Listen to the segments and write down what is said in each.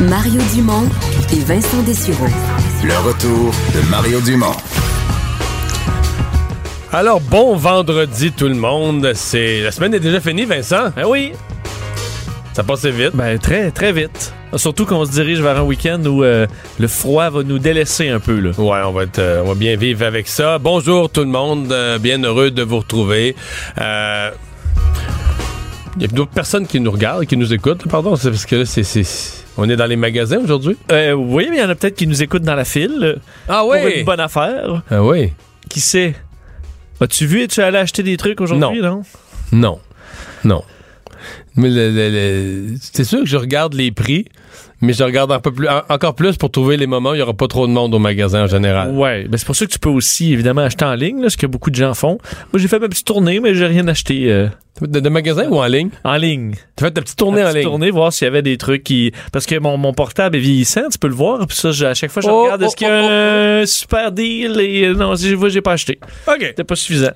Mario Dumont et Vincent Dessureau. Le retour de Mario Dumont. Alors, bon vendredi tout le monde. C'est La semaine est déjà finie, Vincent? Ben oui, Ça passait vite. ben très très vite. Surtout qu'on se dirige vers un week-end où euh, le froid va nous délaisser un peu là. Ouais, on va, être, euh, on va bien vivre avec ça. Bonjour tout le monde. euh, bien heureux de vous retrouver. Euh, Il y a d'autres personnes qui nous regardent, qui nous écoutent. Pardon, c'est parce que là, c'est... On est dans les magasins aujourd'hui? Euh, oui, mais il y en a peut-être qui nous écoutent dans la file. euh, Ah Pour une bonne affaire. Ah oui? Qui sait? As-tu vu, es-tu allé acheter des trucs aujourd'hui, non? Non? Non. Mais le- le- le- c'est sûr que je regarde les prix, mais je regarde un peu plus, en- encore plus pour trouver les moments où il n'y aura pas trop de monde au magasin en général. Ouais, ben c'est pour ça que tu peux aussi évidemment acheter en ligne, là, ce que beaucoup de gens font. Moi, j'ai fait ma petite tournée, mais j'ai rien acheté euh, De, de magasin ou en ligne? en ligne. Tu fais ta petite tournée en petite ligne? tournée, voir s'il y avait des trucs qui. Parce que mon, mon portable est vieillissant, tu peux le voir. Puis ça, j'ai- à chaque fois, je Oh, regarde oh, est-ce qu'il y a un super deal? Et euh, non, si je vois, j'ai pas acheté. OK. C'était pas suffisant.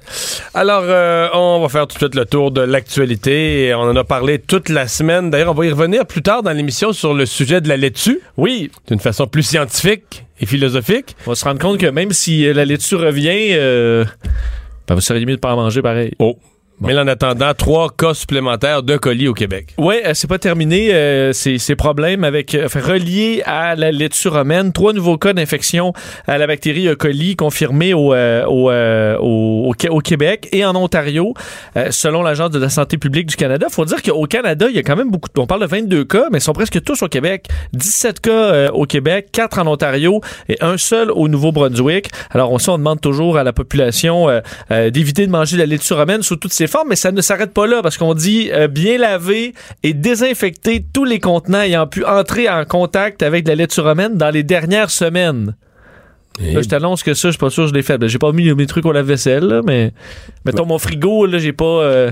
Alors, euh, on va faire tout de suite le tour de l'actualité. On en a parlé toute la semaine. D'ailleurs, on va y revenir plus tard dans l'émission sur le sujet de la laitue, Oui, d'une façon plus scientifique et philosophique. on va se rendre compte que même si euh, la laitue revient, euh, ben, vous seriez mieux de pas en manger pareil. Oh. Mais en attendant, trois cas supplémentaires de colis au Québec. Ouais, euh, c'est pas terminé. euh, ces, ces problèmes avec, euh, enfin, reliés à la laitue romaine. Trois nouveaux cas d'infection à la bactérie E. coli confirmés au, euh, au, euh, au, au au Québec et en Ontario, euh, selon l'Agence de la santé publique du Canada. Faut dire qu'au Canada, il y a quand même beaucoup. de- On parle de 22 cas, mais ils sont presque tous au Québec. 17 cas au Québec, 4 en Ontario et un seul au Nouveau-Brunswick. Alors, on, on demande toujours à la population d'éviter de manger de la laitue romaine sous toutes ses mais ça ne s'arrête pas là parce qu'on dit euh, bien laver et désinfecter tous les contenants ayant pu entrer en contact avec de la laitue romaine dans les dernières semaines. Et- Là, je t'annonce que ça, je suis pas sûr que je l'ai fait. Ben, J'ai pas mis mes trucs au lave-vaisselle, là, mais mettons mon frigo, là, j'ai pas, euh,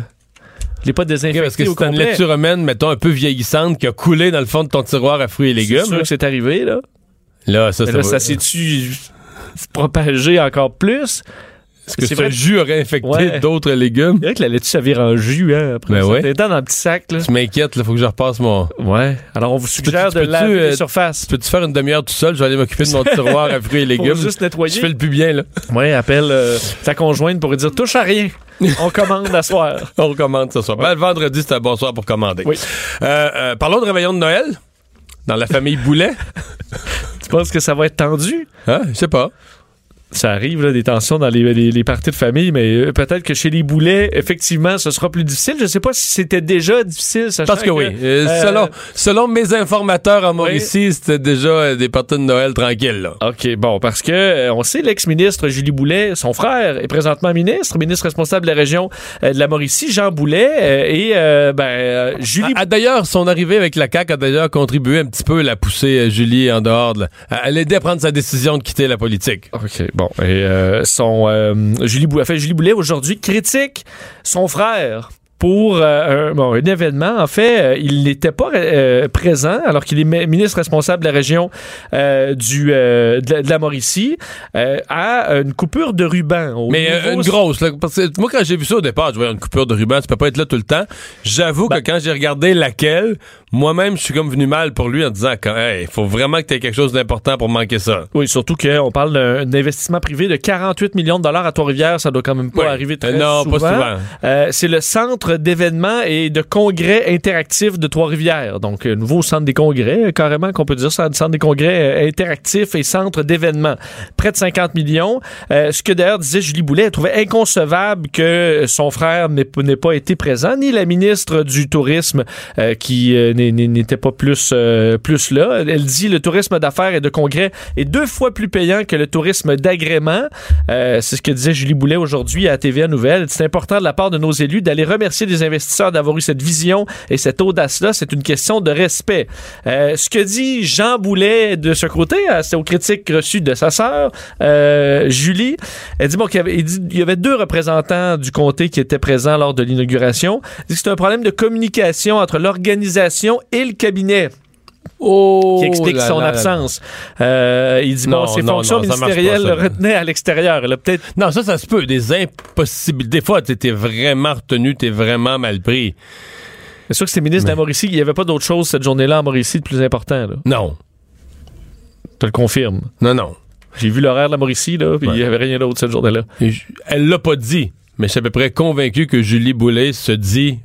je l'ai pas désinfecté parce que c'est une laitue romaine, mettons, un peu vieillissante qui a coulé dans le fond de ton tiroir à fruits et C'est légumes. sûr là. que c'est arrivé, là. Là, ça, Mais ça, ça s'est-tu propagé encore plus? Est-ce que c'est ce vrai- jus aurait infecté Ouais. d'autres légumes? C'est vrai que la laitue, ça vire en jus, hein, après Ben ça. ouais. T'es dans un petit sac, là. Tu m'inquiètes, il faut que je repasse mon... Ouais. Alors, on vous suggère tu de laver euh, les surfaces. Peux-tu faire une demi-heure tout seul? Je vais aller m'occuper de mon tiroir à fruits et légumes. Pour juste nettoyer. Je fais le plus bien, là. Ouais, appelle euh, ta conjointe pour lui dire touche à rien. On commande à soir. On recommande ce soir. Ben, le vendredi, c'est un bon soir pour commander. Oui. Euh, euh, parlons de réveillon de Noël. Dans la famille Boulet. Tu penses que ça va être tendu? Hein? Je sais pas. Ça arrive, là, des tensions dans les, les, les parties de famille, mais euh, peut-être que chez les boulets, effectivement, ce sera plus difficile. Je sais pas si c'était déjà difficile, Parce que oui. Euh, euh, selon, selon mes informateurs en Mauricie, c'était déjà des parties de Noël tranquilles, là. OK, bon, parce que on sait l'ex-ministre Julie Boulet, son frère est présentement ministre, ministre responsable de la région de la Mauricie, Jean Boulet, et euh, ben Julie ah, d'ailleurs, son arrivée avec la CAQ a d'ailleurs contribué un petit peu à la pousser Julie en dehors. de la- à l'aider à prendre sa décision de quitter la politique. OK, bon. Et euh, son, euh, Julie, Boulet, fait, Julie Boulet, aujourd'hui, critique son frère pour euh, un, bon, un événement. En fait, euh, il n'était pas euh, présent alors qu'il est mi- ministre responsable de la région euh, du, euh, de, la, de la Mauricie euh, à une coupure de ruban. au Mais une grosse, là, parce que moi quand j'ai vu ça au départ, je voyais une coupure de ruban, tu peux pas être là tout le temps. J'avoue Ben- que quand j'ai regardé laquelle, moi-même, je suis comme venu mal pour lui en disant, il faut vraiment que tu aies quelque chose d'important pour manquer ça. Oui, surtout qu'on parle d'un investissement privé de 48 millions de dollars à Trois-Rivières. Ça doit quand même pas Oui. arriver très Euh, non, souvent. pas souvent. Euh, c'est le centre d'événements et de congrès interactifs de Trois-Rivières. Donc, un nouveau centre des congrès, euh, carrément, qu'on peut dire ça, centre des congrès euh, interactifs et centre d'événements. Près de 50 millions. Euh, ce que d'ailleurs disait Julie Boulet, elle trouvait inconcevable que son frère n'ait pas été présent, ni la ministre du Tourisme euh, qui euh, n'est- n'était pas plus, euh, plus là. Elle dit le tourisme d'affaires et de congrès est deux fois plus payant que le tourisme d'agrément. Euh, c'est ce que disait Julie Boulet aujourd'hui à TVA Nouvelle. C'est important de la part de nos élus d'aller remercier les investisseurs d'avoir eu cette vision et cette audace-là. C'est une question de respect. Euh, ce que dit Jean Boulet de ce côté, c'est aux critiques reçues de sa sœur, Julie. Elle dit bon, qu'il y, avait, il y avait deux représentants du comté qui étaient présents lors de l'inauguration. Elle dit que c'est un problème de communication entre l'organisation et le cabinet Oh, qui explique son absence. Euh, il dit, Non, bon, ses non, fonctions non, pas, ministérielles ça, le retenaient à l'extérieur. Peut-être Non, ça, ça se peut. Des impossibilités. Des fois, t'étais vraiment retenu, t'es vraiment mal pris. C'est sûr que c'est ministre de la Mauricie. Il n'y avait pas d'autre chose cette journée-là en Mauricie de plus important. Non. Je te le confirme. Non, non. J'ai vu l'horaire de la Mauricie, là, puis il Ouais. n'y avait rien d'autre cette journée-là. Je- Elle l'a pas dit, mais je suis à peu près convaincu que Julie Boulay se dit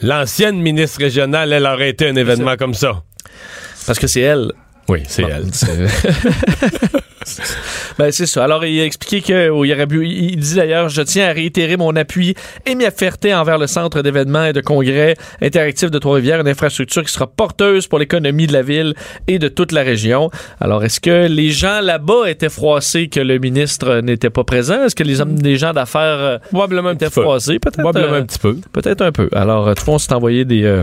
l'ancienne ministre régionale, elle aurait été un événement comme ça. Parce que c'est elle. Oui, c'est Bon, elle. Ben, c'est ça. Alors, il a expliqué que oh, aurait pu- il dit d'ailleurs, je tiens à réitérer mon appui et ma fierté envers le centre d'événements et de congrès interactifs de Trois-Rivières, une infrastructure qui sera porteuse pour l'économie de la ville et de toute la région. Alors, est-ce que les gens là-bas étaient froissés que le ministre n'était pas présent? Est-ce que les hommes, les gens d'affaires euh, Probablement étaient peu. froissés? Peut-être. Probablement euh, un petit peu. Peut-être un peu. Alors, euh, tout le monde s'est envoyé des euh,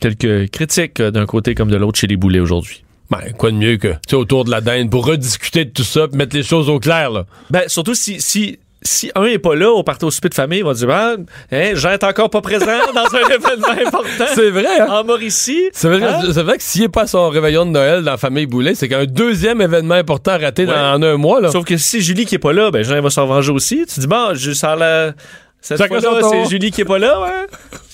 quelques critiques d'un côté comme de l'autre chez les boulets aujourd'hui. Ben, quoi de mieux que, tu sais, autour de la dinde pour rediscuter de tout ça, puis mettre les choses au clair, là. Ben, surtout si, si, si un est pas là au parti au souper de famille, il va dire, ah, hein, Jean est encore pas présent dans un événement important. C'est vrai, hein? En Mauricie. C'est vrai, Hein? c'est vrai que s'il n'est pas à son réveillon de Noël dans la famille Boulet, c'est qu'un deuxième événement important raté dans, en un mois, là. Sauf que si c'est Julie qui est pas là, ben Jean va s'en venger aussi. Tu dis, bon, je, ça a la... Cette fois-là, c'est Julie qui est pas là, ouais?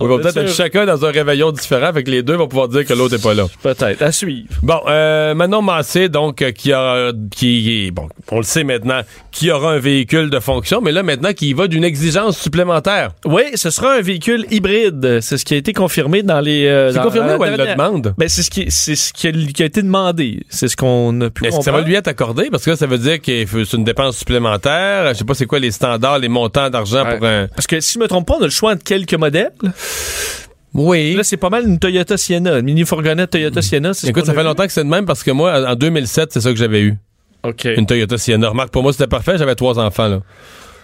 On va peut-être être chacun dans un réveillon différent, avec les deux vont pouvoir dire que l'autre n'est pas là. Peut-être. À suivre. Bon, euh, Manon Massé, donc, euh, qui a, qui, bon, on le sait maintenant, qui aura un véhicule de fonction, mais là, maintenant, qui va d'une exigence supplémentaire. Oui, ce sera un véhicule hybride. C'est ce qui a été confirmé dans les. euh, C'est confirmé dans ou elle le demande? Ben, c'est ce qui, c'est ce qui a, qui a été demandé. C'est ce qu'on a pu Est-ce que ça va lui être accordé? Parce que là, ça veut dire que c'est une dépense supplémentaire. Je sais pas c'est quoi les standards, les montants d'argent Ouais. pour un... Parce que si je me trompe pas, on a le choix entre quelques modèles. Oui. Là, c'est pas mal une Toyota Sienna, une mini fourgonnette Toyota Sienna. c'est ce Écoute, ça fait longtemps que c'est de même parce que moi, en 2007, c'est ça que j'avais eu. OK. Une Toyota Sienna. Remarque, pour moi, c'était parfait. J'avais trois enfants, là.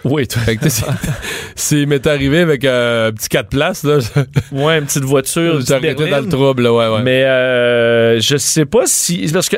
Oui, toi. C'est m'est arrivé avec euh, un petit 4 places, là. Ouais, une petite voiture. arrêté dans le trouble, là, ouais, ouais. Mais euh, je sais pas si. Parce que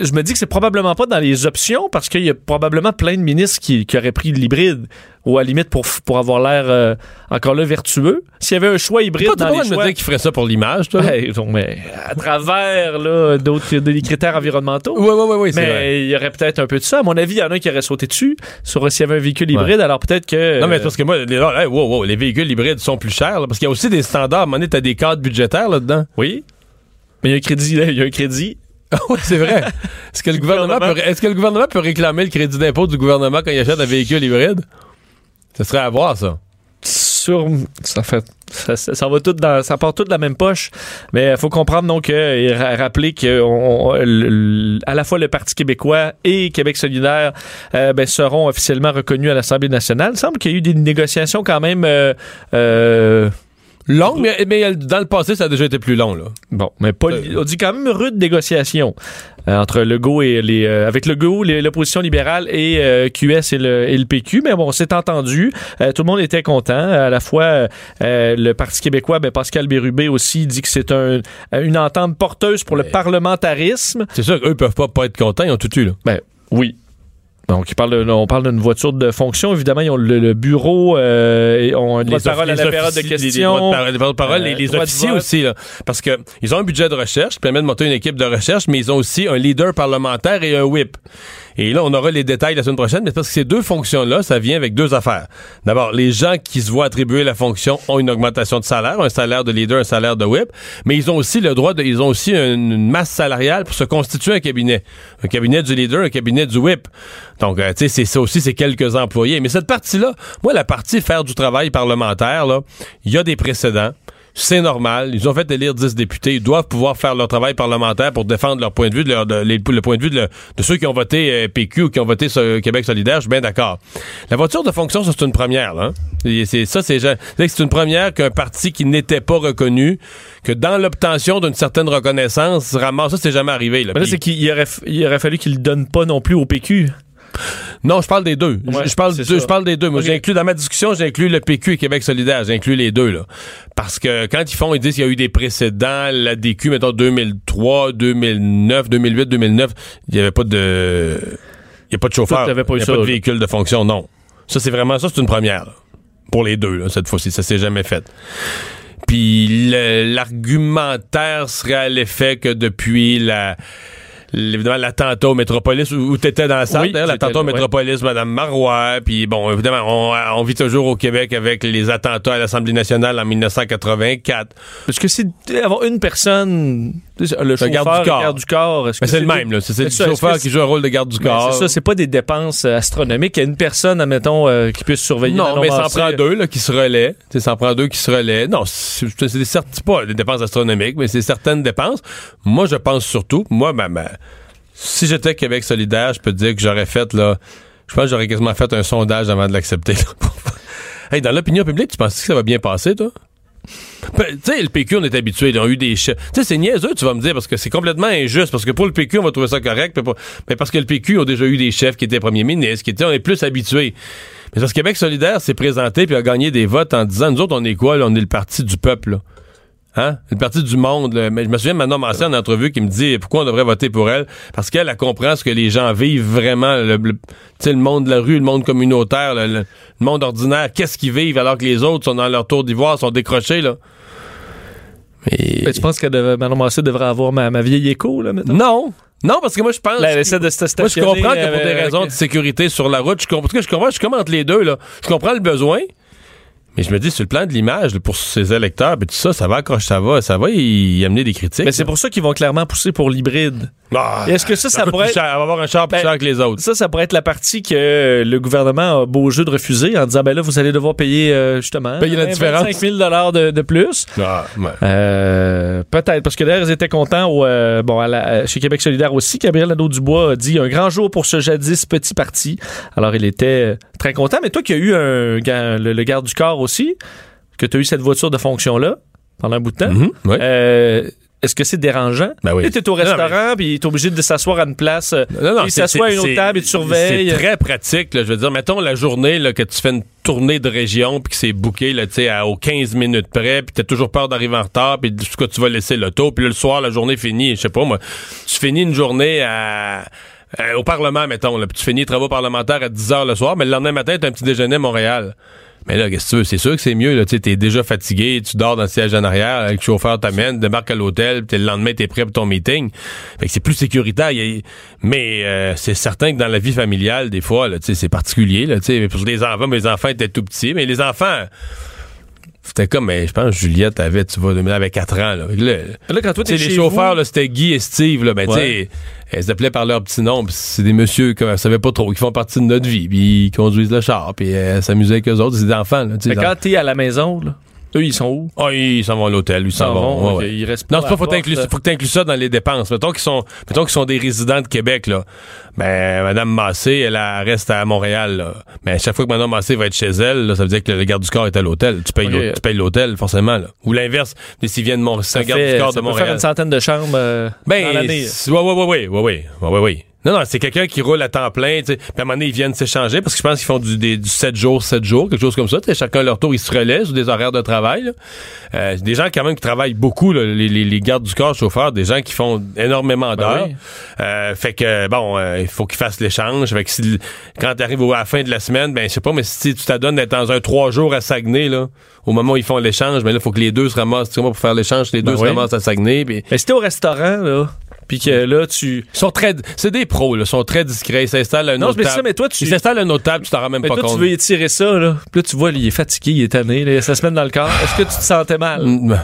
je me dis que c'est probablement pas dans les options parce qu'il y a probablement plein de ministres qui, qui auraient pris l'hybride ou à la limite pour, pour avoir l'air euh, encore là vertueux. S'il y avait un choix hybride Pas, dans les de me dire qu'il ferait ça pour l'image, toi? donc, mais à travers là, d'autres des critères environnementaux. Ouais, ouais, c'est vrai. mais il y aurait peut-être un peu de ça. À mon avis, il y en a un qui aurait sauté dessus sur s'il y avait un véhicule hybride. Alors peut-être que. Non, mais c'est euh, parce que moi, les, là, hey, wow, wow, les véhicules hybrides sont plus chers, là, parce qu'il y a aussi des standards. À un moment donné, t'as des cadres budgétaires là-dedans. Oui. Mais il y a un crédit, là, il y a un crédit. Oui, c'est vrai. Est-ce que, le gouvernement gouvernement. peut, est-ce que le gouvernement peut réclamer le crédit d'impôt du gouvernement quand il achète un véhicule hybride? Ce serait à voir, ça. sur ça fait ça, ça- ça va tout dans ça part tout de la même poche mais il faut comprendre donc euh, et ra- rappeler que on- on- le- le- à la fois le Parti québécois et Québec solidaire euh, ben, seront officiellement reconnus à l'Assemblée nationale il semble qu'il y a eu des négociations quand même euh, euh, Long, mais, mais dans le passé, ça a déjà été plus long, là. Bon, mais pas, Euh, on dit quand même rude négociation euh, entre Legault et les, euh, avec Legault, les- l'opposition libérale et euh, QS et le, et le PQ. Mais bon, c'est entendu. Euh, tout le monde était content. À la fois, le Parti québécois, ben, Pascal Bérubé aussi dit que c'est un, une entente porteuse pour le parlementarisme. C'est sûr qu'eux peuvent pas, pas être contents, ils ont tout eu, là. Ben, oui. Donc, il parle de- on parle d'une voiture de fonction. Évidemment, ils ont le, le bureau, euh, et ont de Les parole à la les période de les- les questions. de les de parole, Euh, les, les de officiers vote. aussi, là. Parce que ils ont un budget de recherche qui permet de monter une équipe de recherche, mais ils ont aussi un leader parlementaire et un whip. Et là, on aura les détails la semaine prochaine, mais parce que ces deux fonctions-là, ça vient avec deux affaires. D'abord, les gens qui se voient attribuer la fonction ont une augmentation de salaire, un salaire de leader, un salaire de whip, mais ils ont aussi le droit de, ils ont aussi une masse salariale pour se constituer un cabinet. Un cabinet du leader, un cabinet du whip. Donc, euh, tu sais, c'est ça aussi, c'est quelques employés. Mais cette partie-là, moi, la partie faire du travail parlementaire, là, il y a des précédents c'est normal. Ils ont fait élire 10 députés. Ils doivent pouvoir faire leur travail parlementaire pour défendre leur point de vue, de leur, le point de vue de, ceux qui ont voté euh, PQ ou qui ont voté Québec solidaire. Je suis bien d'accord. La voiture de fonction, ça, c'est une première. Là, hein. c'est, ça, c'est, une première qu'un parti qui n'était pas reconnu, que dans l'obtention d'une certaine reconnaissance, ramasse. Ça, c'est jamais arrivé. Là, c'est qu'il aurait, il aurait fallu qu'il ne donne pas non plus au PQ. Non, je parle des deux. je, parle je parle des deux. Moi, j'ai inclus dans ma discussion, j'ai inclus le PQ et Québec solidaire. J'ai inclus les deux, là. Parce que quand ils font, ils disent qu'il y a eu des précédents, la DQ, mettons 2003, 2009, 2008, 2009, il n'y avait pas de, il y a pas de chauffeur. Il n'y a pas de véhicule de fonction, non. Ça, c'est vraiment, ça, c'est une première, Pour les deux, là, cette fois-ci. Ça s'est jamais fait. Puis l'argumentaire serait à l'effet que depuis la évidemment l'attentat au Métropolis où, tu étais dans la salle, d'ailleurs, l'attentat au Métropolis, Mme Marois, puis bon, évidemment, on, vit toujours au Québec avec les attentats à l'Assemblée nationale en 1984. Parce que c'est avoir une personne le chauffeur, garde du corps. Garde du corps c'est le même, c'est le chauffeur qui joue un rôle de garde du corps. C'est ça, c'est pas des dépenses euh, astronomiques. Il y a une personne, admettons, euh, qui puisse surveiller. Non, mais ça en prend deux là, qui se relaient. Ça en prend deux qui se relaient. Non, c'est pas des dépenses astronomiques, mais c'est certaines dépenses. Moi, je pense surtout, moi, ma, si j'étais Québec solidaire, je peux te dire que j'aurais fait, là, je pense que j'aurais quasiment fait un sondage avant de l'accepter. hey, dans l'opinion publique, tu penses que ça va bien passer, toi? Tu sais, le PQ, on est habitué, ils ont eu des chefs. Tu sais, c'est niaiseux, tu vas me dire, parce que c'est complètement injuste, parce que pour le PQ, on va trouver ça correct, mais, parce que le PQ ont déjà eu des chefs qui étaient premiers ministres, qui étaient, on est plus habitués. Mais parce que Québec solidaire s'est présenté puis a gagné des votes en disant, nous autres, on est quoi, là? On est le parti du peuple, là. Hein? Le parti du monde. Mais je me souviens maintenant Massé en entrevue qui me dit pourquoi on devrait voter pour elle. Parce qu'elle elle comprend ce que les gens vivent vraiment. Le, le monde de la rue, le monde communautaire, le, monde ordinaire. Qu'est-ce qu'ils vivent alors que les autres sont dans leur tour d'ivoire, sont décrochés, là? Mais... tu penses que Manon Massé devrait avoir ma, vieille écho, là, maintenant? Non. Non, parce que moi, je pense. Là, elle essaie de se Moi, je comprends que pour des raisons de sécurité sur la route, je comprends, je comprends, je commente les deux, là. Je comprends le besoin. Mais je me dis, sur le plan de l'image, pour ses électeurs, puis tout ça, ça va accrocher, ça va, ça va y amener des critiques. Mais c'est pour ça qu'ils vont clairement pousser pour l'hybride. Ah, Est-ce que ça, ça, pourrait être... va avoir un char plus ben, cher que les autres. Ça, ça pourrait être la partie que le gouvernement a beau jeu de refuser en disant, ben là, vous allez devoir payer, euh, justement, payer la différence. 5 000 de, de plus. Ah, euh, peut-être, parce que d'ailleurs, ils étaient contents au, euh, bon, chez Québec solidaire aussi. Gabriel Nadeau-Dubois a dit un grand jour pour ce jadis petit parti. Alors, il était très content. Mais toi qui as eu un, le garde du corps aussi, que tu as eu cette voiture de fonction-là pendant un bout de temps. Mm-hmm, est-ce que c'est dérangeant? Ben oui. Tu es au restaurant, puis tu es obligé de s'asseoir à une place. Euh, non, non, il s'assoit à une autre table et tu surveilles. C'est très pratique. Là, je veux dire, mettons la journée là, que tu fais une tournée de région, puis que c'est booké là, à, aux 15 minutes près, puis tu as toujours peur d'arriver en retard, puis que tu vas laisser l'auto, puis le soir, la journée finie. Je sais pas, moi, tu finis une journée à... au Parlement, mettons, là, puis tu finis les travaux parlementaires à 10 h le soir, mais le lendemain matin, tu as un petit déjeuner à Montréal. Mais là, qu'est-ce que? C'est sûr que c'est mieux, là. Tu es déjà fatigué, tu dors dans le siège en arrière, le chauffeur t'amène, débarque à l'hôtel, le lendemain, t'es prêt pour ton meeting. Fait que c'est plus sécuritaire. Mais euh, c'est certain que dans la vie familiale, des fois, c'est particulier, là, Pour les enfants, mes enfants étaient tout petits, mais les enfants c'était comme, mais je pense Juliette avait, tu vois, avait 4 ans. Là, là quand toi, les chauffeurs, c'était Guy et Steve. Là, ben, tu sais, elles s'appelaient par leur petit nom. C'est des messieurs qui ne savaient pas trop, qui font partie de notre vie. Puis ils conduisent le char. Puis elles s'amusaient avec eux autres. C'est des enfants. Là, mais quand t'es à la maison, là, eux, ils sont où? Ah, ils s'en vont à l'hôtel, ils s'en vont. Ils restent non, c'est pas, faut, t'inclure, faut que tu ça dans les dépenses. Mettons qu'ils sont, mettons qu'ils sont des résidents de Québec, là. Ben, Madame Massé, elle, reste à Montréal, là. Mais à chaque fois que Madame Massé va être chez elle, là, ça veut dire que le garde du corps est à l'hôtel. Tu payes, tu payes l'hôtel, forcément, là. Ou l'inverse, s'ils viennent de Montréal, c'est un garde du corps de Montréal. faire une centaine de chambres, euh, ben, dans l'année. Ouais, ouais, ouais, ouais, ouais, ouais, ouais, ouais. Non, non, c'est quelqu'un qui roule à temps plein. Puis à un moment donné, ils viennent s'échanger parce que je pense qu'ils font du, des, du 7 jours, 7 jours, quelque chose comme ça. T'sais, chacun leur tour, ils se relaient sur des horaires de travail. Euh, des gens quand même qui travaillent beaucoup, là, les, les, les, gardes du corps, chauffeurs, des gens qui font énormément ben d'heures. euh, fait que, bon, euh, il faut qu'ils fassent l'échange. Fait que si, quand tu arrives à la fin de la semaine, ben je sais pas, mais si tu t'adonnes d'être dans un 3 jours à Saguenay, là, au moment où ils font l'échange, ben là, il faut que les deux se ramassent, pour faire l'échange, les ben deux se ramassent à Saguenay. Pis... Mais si t'es au restaurant, là puis que là, tu... Ils sont très, c'est des pros, là, ils sont très discrets, ils s'installent à une Non, autre mais table. ça, mais toi, tu... Ils s'installent à une autre table, tu t'en rends même Mais pas toi, compte. tu veux étirer ça, là. Puis là, tu vois, il est fatigué, il est tanné, là, ça se met dans le corps. Est-ce que tu te sentais mal? Mm,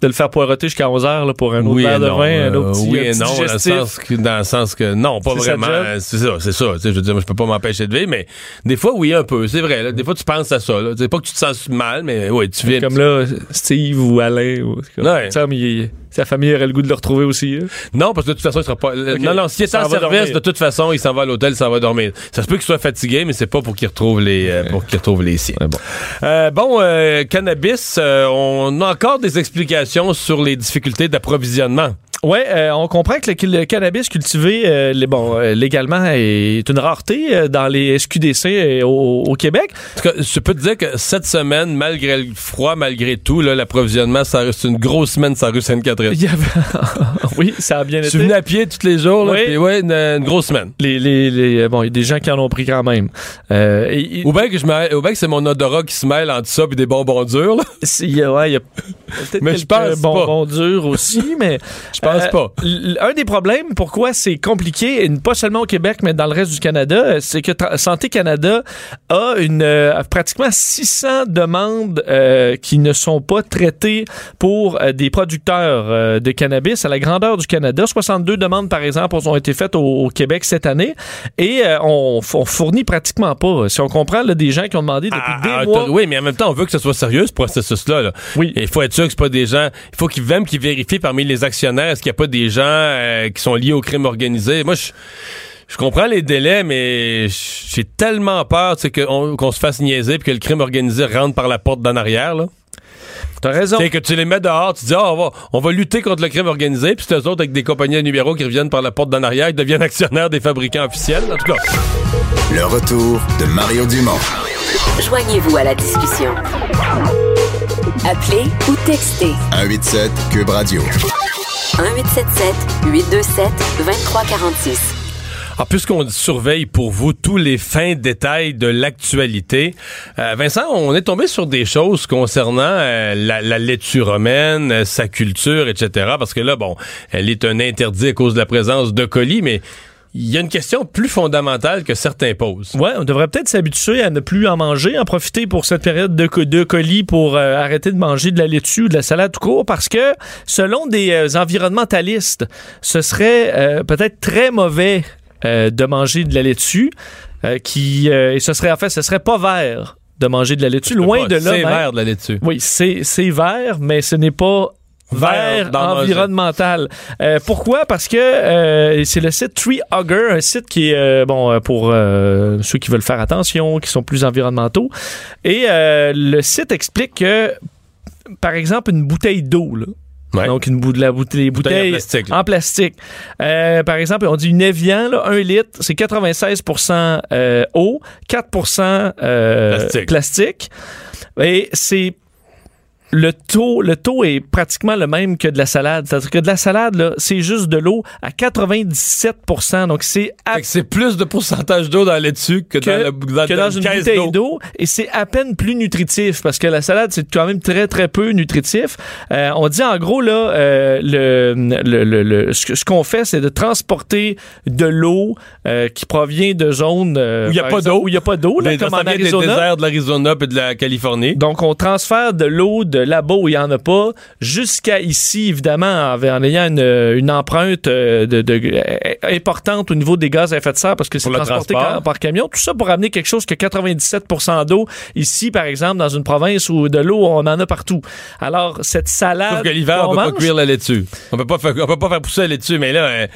de le faire poireauter jusqu'à 11 heures là, pour un autre oui verre de non, vin, euh, un autre petit, oui un et petit non, dans le, sens que, dans le sens que non, pas vraiment. Euh, C'est ça, c'est ça. Tu sais, Je veux dire, moi, je peux pas m'empêcher de vivre, mais des fois, oui, un peu. C'est vrai. là. des fois, tu penses à ça. Là. C'est pas que tu te sens mal, mais oui, tu vis. Comme là, Steve ou Alain. Ou, comme, Ouais. mais il- sa famille aurait le goût de le retrouver aussi. hein? Non, parce que de toute façon, il sera pas. Non, non, s'il est en service, dormir. de toute façon, il s'en va à l'hôtel, il s'en va dormir. Ça se peut qu'il soit fatigué, mais c'est pas pour qu'il retrouve les, euh, pour qu'il retrouve les siens. bon. Euh, bon, euh, cannabis, euh, on a encore des explications sur les difficultés d'approvisionnement. Ouais, euh, on comprend que le, le cannabis cultivé euh, les- bon, euh, légalement est une rareté dans les SQDC au, au Québec. En tout cas, je peux te dire que cette semaine, malgré le froid, malgré tout, l'approvisionnement, ça reste une grosse semaine la rue Sainte-Catherine. Oui, ça a bien Je été. suis venu à pied tous les jours, là, Oui. ouais, une, une grosse semaine. Les, les, les- bon, il y a des gens qui en ont pris quand même. Euh, et- Ou bien que, je c'est mon odorat qui se mêle entre ça et des bonbons durs. Là. c'est- il y a, ouais, il y a peut-être je quelques pas. bonbons durs aussi, mais Je pense Euh, pas. Un des problèmes, pourquoi c'est compliqué, et pas seulement au Québec, mais dans le reste du Canada, euh, c'est que Santé Canada a une euh, pratiquement 600 demandes euh, qui ne sont pas traitées pour euh, des producteurs de cannabis à la grandeur du Canada. 62 demandes, par exemple, ont été faites au, au Québec cette année, et on, on fournit pratiquement pas. Si on comprend, là, des gens qui ont demandé depuis Ah, des ah, mois... Oui, mais en même temps, on veut que ce soit sérieux, ce processus-là. là. Oui. Il faut être sûr que c'est pas des gens. Il faut qu'ils même qu'ils vérifient parmi les actionnaires, est-ce qu'il n'y a pas des gens euh, qui sont liés au crime organisé. Moi, je. Je comprends les délais, mais j'ai tellement peur tu sais, qu'on se fasse niaiser puis que le crime organisé rentre par la porte d'en arrière. Là. T'as raison. Sais, que tu les mets dehors, tu dis, ah, on, va, on va lutter contre le crime organisé, puis c'est eux autres avec des compagnies à numéros qui reviennent par la porte d'en arrière, qui deviennent actionnaires des fabricants officiels. En tout cas, Le retour de Mario Dumont. Joignez-vous à la discussion. Appelez ou textez 187 Cube Radio. 1877 827 2346. Alors, puisqu'on surveille pour vous tous les fins détails de l'actualité, euh, Vincent, on est tombé sur des choses concernant euh, la, la laitue romaine, euh, sa culture, etc. Parce que là, bon, elle est un interdit à cause de la présence de colis, mais il y a une question plus fondamentale que certains posent. Ouais, on devrait peut-être s'habituer à ne plus en manger, en profiter pour cette période de, co- de colis pour euh, arrêter de manger de la laitue ou de la salade tout court, parce que selon des euh, environnementalistes, ce serait euh, peut-être très mauvais de manger de la laitue, qui et ce serait en fait, ce serait pas vert de manger de la laitue, loin Pas, de là. C'est vert de la laitue. Oui, c'est vert, mais ce n'est pas Vert environnemental. Euh, pourquoi? Parce que euh, c'est le site Tree Hugger, un site qui est euh, bon pour ceux qui veulent faire attention, qui sont plus environnementaux. Et le site explique que, par exemple, une bouteille d'eau, Ouais. donc une de la bouteille, les Bouteille en plastique, là. en plastique. Euh, par exemple, on dit une Evian, là, 1 litre, c'est 96% euh, eau, 4 euh, Plastique. plastique. Et c'est le taux, le taux est pratiquement le même que de la salade. C'est-à-dire que de la salade, là, c'est juste de l'eau à 97 Donc, c'est à c'est plus de pourcentage d'eau dans la laitue que, que, dans, le, dans, que dans une caisse bouteille d'eau et c'est à peine plus nutritif parce que la salade c'est quand même très très peu nutritif. Euh, on dit en gros là euh, le, le, le- le- ce qu'on fait c'est de transporter de l'eau euh, qui provient de zones euh, Où il y a pas d'eau. où il y a pas d'eau comme en vient des Arizona. déserts de l'Arizona et de la Californie. Donc, on transfère de l'eau de là-bas où il n'y en a pas jusqu'à ici, évidemment, en, en ayant une, une empreinte euh, de, de- euh, importante au niveau des gaz à effet de serre parce que c'est transporté transport. par, camion. Tout ça pour amener quelque chose que 97% d'eau ici, par exemple, dans une province où de l'eau, on en a partout. Alors, cette salade. Sauf que l'hiver, on qu'on peut pas cuire la laitue. On peut on peut pas faire pousser la laitue, mais là, euh,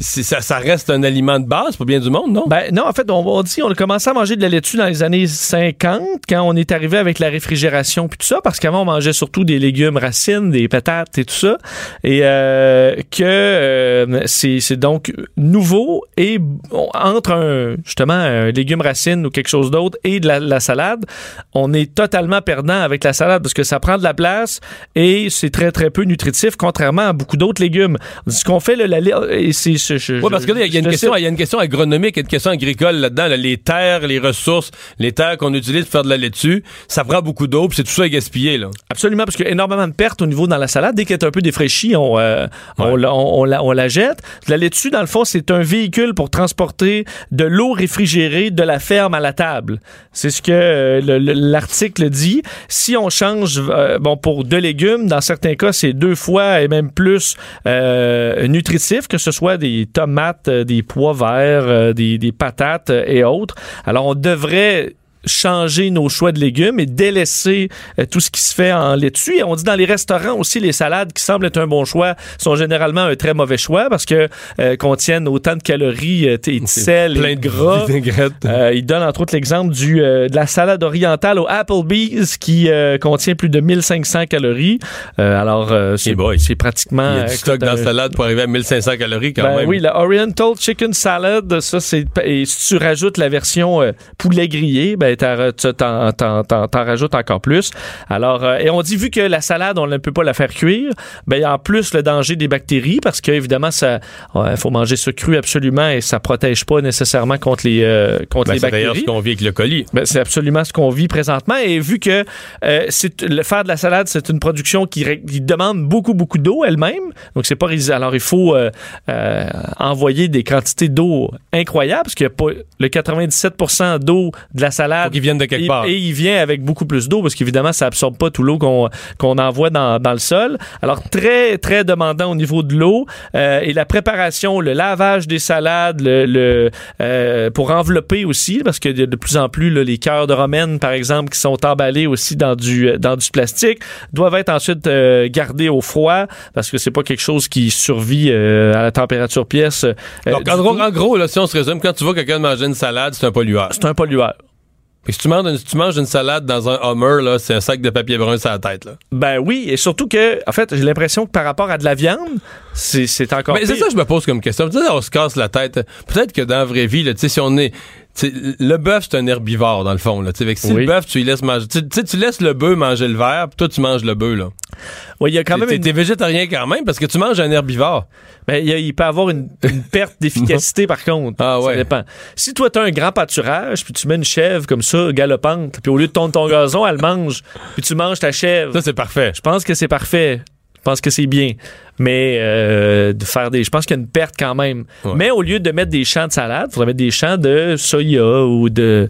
ça, ça reste un aliment de base pour bien du monde, non? Ben non, en fait, on, on dit on a commencé à manger de la laitue dans les années 50 quand on est arrivé avec la réfrigération puis tout ça parce qu'avant on mangeait surtout des légumes racines, des patates et tout ça et euh, que euh, c'est donc nouveau et entre un justement un légume racine ou quelque chose d'autre et de la, la salade, on est totalement perdant avec la salade parce que ça prend de la place et c'est très très peu nutritif contrairement à beaucoup d'autres légumes. Ce qu'on fait là, la, et c'est je, je- Oui, parce que là, il y, a une question- cite. il y a une question agronomique, il y a une question agricole là-dedans. là. les terres, les ressources, les terres qu'on utilise pour faire de la laitue, ça prend beaucoup d'eau, puis c'est tout ça à gaspiller. Là. Absolument, parce qu'il y a énormément de pertes au niveau dans la salade. Dès qu'elle est un peu défraîchie, on, euh, on, la- on, on la, on la jette. La laitue, dans le fond, c'est un véhicule pour transporter de l'eau réfrigérée de la ferme à la table. C'est ce que euh, le- le- l'article dit. Si on change, euh, bon, pour deux légumes, dans certains cas, c'est deux fois et même plus nutritif, que ce soit des tomates, euh, des pois verts, euh, des, des patates euh, et autres. Alors, on devrait changer nos choix de légumes et délaisser euh, tout ce qui se fait en laitue. Et on dit dans les restaurants aussi, les salades qui semblent être un bon choix sont généralement un très mauvais choix parce que euh, contiennent autant de calories euh, et de sel plein de de gras. il donne entre autres l'exemple du de la salade orientale au Applebee's qui contient plus de 1500 calories. Alors c'est pratiquement Il y a du stock dans la salade pour arriver à 1500 calories quand ben même. oui, le Oriental Chicken Salad, ça c'est et si tu rajoutes la version poulet grillé, ben t'en, rajoutes encore plus. Alors euh, et on dit vu que la salade on ne peut pas la faire cuire, ben il y a en plus le danger des bactéries parce que évidemment ça il faut manger ça cru absolument et ça protège pas nécessairement contre les euh, contre Ben, les c'est d'ailleurs bactéries. ce qu'on vit avec le colis. Ben, c'est absolument ce qu'on vit présentement. Et vu que euh, c'est le faire de la salade, c'est une production qui, demande beaucoup, beaucoup d'eau elle-même. Donc, c'est pas. Alors, il faut euh, envoyer des quantités d'eau incroyables, parce qu'il a pas le 97% d'eau de la salade. Faut qu'ils viennent de quelque et, part. et il vient avec beaucoup plus d'eau, parce qu'évidemment, ça absorbe pas tout l'eau qu'on qu'on envoie dans, dans le sol. Alors, très, très demandant au niveau de l'eau. Euh, et la préparation, le lavage des salades, le, le, euh, pour envelopper aussi, parce qu'il y a de plus en plus là, les cœurs de romaine, par exemple, qui sont emballés aussi dans du, dans du plastique, doivent être ensuite euh, gardés au froid, parce que c'est pas quelque chose qui survit euh, à la température pièce. euh, Donc, en gros, en gros, là, si on se résume, quand tu vois quelqu'un manger une salade, c'est un pollueur. c'est un pollueur. Puis si tu manges, une, si tu manges une salade dans un Hummer, là, c'est un sac de papier brun sur la tête. Là. Ben oui, et surtout que, en fait, j'ai l'impression que par rapport à de la viande, c'est c'est encore Mais c'est ça que je me pose comme question. Tu sais, on se casse la tête. Peut-être que dans la vraie vie, là, tu sais, si on est. le bœuf, c'est un herbivore, dans le fond. Là. Fait que si Oui. le bœuf, tu lui laisses manger. Tu laisses le bœuf manger le verre, puis toi, tu manges le bœuf. là. Ouais, il y a quand même T'es une- végétarien quand même parce que tu manges un herbivore. Ben, il, peut avoir une, une perte d'efficacité, par contre. Ah ouais. Ça dépend. Si toi, tu as un grand pâturage, puis tu mets une chèvre comme ça, galopante, puis au lieu de tondre ton gazon, elle mange, puis tu manges ta chèvre. Ça, c'est parfait. Je pense que c'est parfait. Je pense que c'est bien. Mais euh, de faire des. Je pense qu'il y a une perte quand même. Ouais. Mais au lieu de mettre des champs de salade, il faudrait mettre des champs de soya ou de.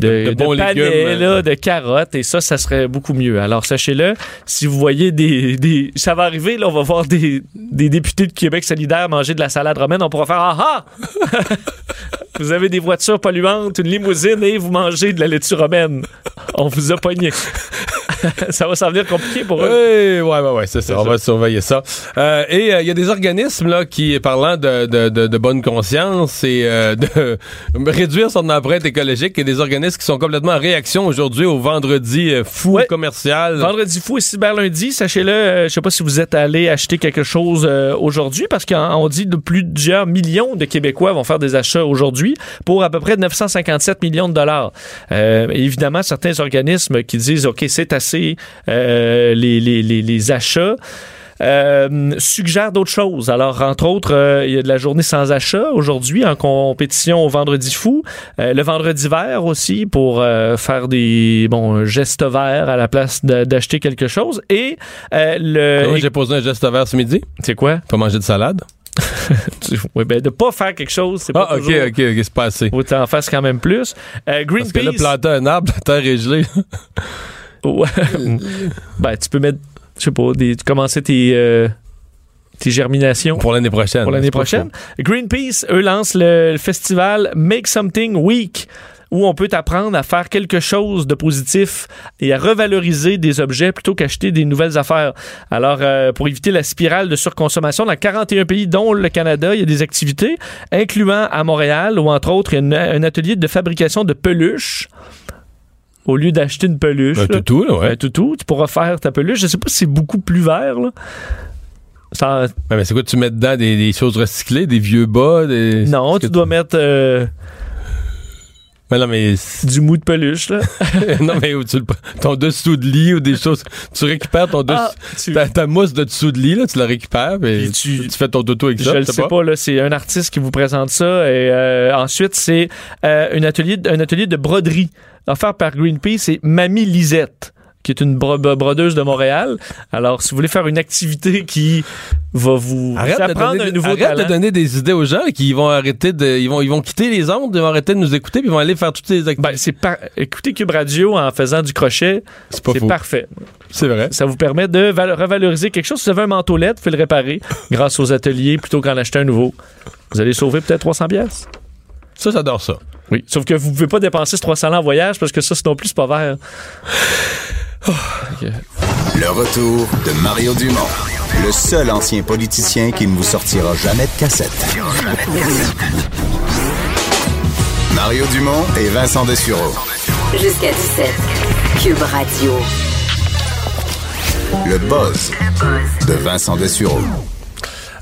De, De de bons panais, là, euh. de carottes, et ça, ça serait beaucoup mieux. Alors, sachez-le, si vous voyez des, des- Ça va arriver, là, on va voir des, des députés de Québec solidaire manger de la salade romaine, on pourra faire Ah ah! vous avez des voitures polluantes, une limousine, et vous mangez de la laitue romaine. On vous a pogné. ça va s'en venir compliqué pour eux. Oui, ouais, ouais, ouais, c'est ça. On va surveiller ça. Euh, et euh, il y a des organismes là qui, parlant de, de, de, de bonne conscience et euh, de réduire son empreinte écologique, il y a des organismes qui sont complètement en réaction aujourd'hui au vendredi euh, fou Ouais. commercial. Vendredi fou et cyber lundi, sachez-le, euh, je sais pas si vous êtes allé acheter quelque chose euh, aujourd'hui parce qu'on dit de plusieurs millions de Québécois vont faire des achats aujourd'hui pour à peu près 957 millions de dollars. Euh, évidemment, certains organismes qui disent OK, c'est assez euh, les, les, les, les achats. Euh, suggère d'autres choses. Alors, entre autres, euh, il y a de la journée sans achat aujourd'hui en compétition au Vendredi fou. Euh, le Vendredi vert aussi pour faire des bons gestes verts à la place d'acheter quelque chose. Et le... Moi, j'ai posé un geste vert ce midi? C'est quoi? Pas manger de salade. Oui, ben de pas faire quelque chose, c'est pas Ah, ok, toujours... ok, ok, c'est pas assez. Faut t'en fasses quand même plus. Euh, Parce que là, Greenpeace... planter un arbre, la terre est gelée. Ouais. ben, tu peux mettre, je sais pas, des, commencer tes, euh, tes germinations. Pour l'année prochaine. pour l'année prochaine. Greenpeace, eux, lancent le, le festival Make Something Week où on peut apprendre à faire quelque chose de positif et à revaloriser des objets plutôt qu'acheter des nouvelles affaires. Alors, euh, pour éviter la spirale de surconsommation, dans 41 pays, dont le Canada, il y a des activités, incluant à Montréal, où entre autres, il y a une- un atelier de fabrication de peluches. Au lieu d'acheter une peluche, Un toutou, là, ouais. un toutou, tu pourras faire ta peluche. Je sais pas si c'est beaucoup plus vert, là. Ça- Ouais, mais c'est quoi, tu mets dedans des, des choses recyclées, des vieux bas, des. non, tu dois mettre... euh, Mais non, mais. Du mou de peluche, là. non, mais tu le- ton dessous de lit ou des choses? Tu récupères ton dessous. Ah, tu- Ta, ta mousse de dessous de lit, là, tu la récupères, et tu, tu- fais ton dodo avec Je ça. le je sais pas, là, c'est un artiste qui vous présente ça. Et euh, ensuite, c'est euh, un, atelier, un atelier de broderie offert par Greenpeace. C'est Mamie Lisette qui est une bro- brodeuse de Montréal. Alors, si vous voulez faire une activité qui va vous Arrête, de apprendre donner, un nouveau arrête talent. de donner des idées aux gens qui vont arrêter de. Ils vont, ils vont quitter les ondes, ils vont arrêter de nous écouter, puis ils vont aller faire toutes ces activités. Ben, c'est par... Écoutez Cube Radio en faisant du crochet, c'est parfait. C'est vrai. Ça vous permet de val- revaloriser quelque chose. Si vous avez un manteau LED, vous pouvez le réparer grâce aux ateliers plutôt qu'en acheter un nouveau. Vous allez sauver peut-être 300 pièces. Ça, j'adore ça. Oui. Sauf que vous pouvez pas dépenser ce 300 là en voyage parce que ça, c'est non plus, c'est pas vert. Le retour de Mario Dumont, le seul ancien politicien qui ne vous sortira jamais de cassette. Mario Dumont et Vincent Dessureau. Jusqu'à 17. Cube Radio. Le buzz de Vincent Dessureau.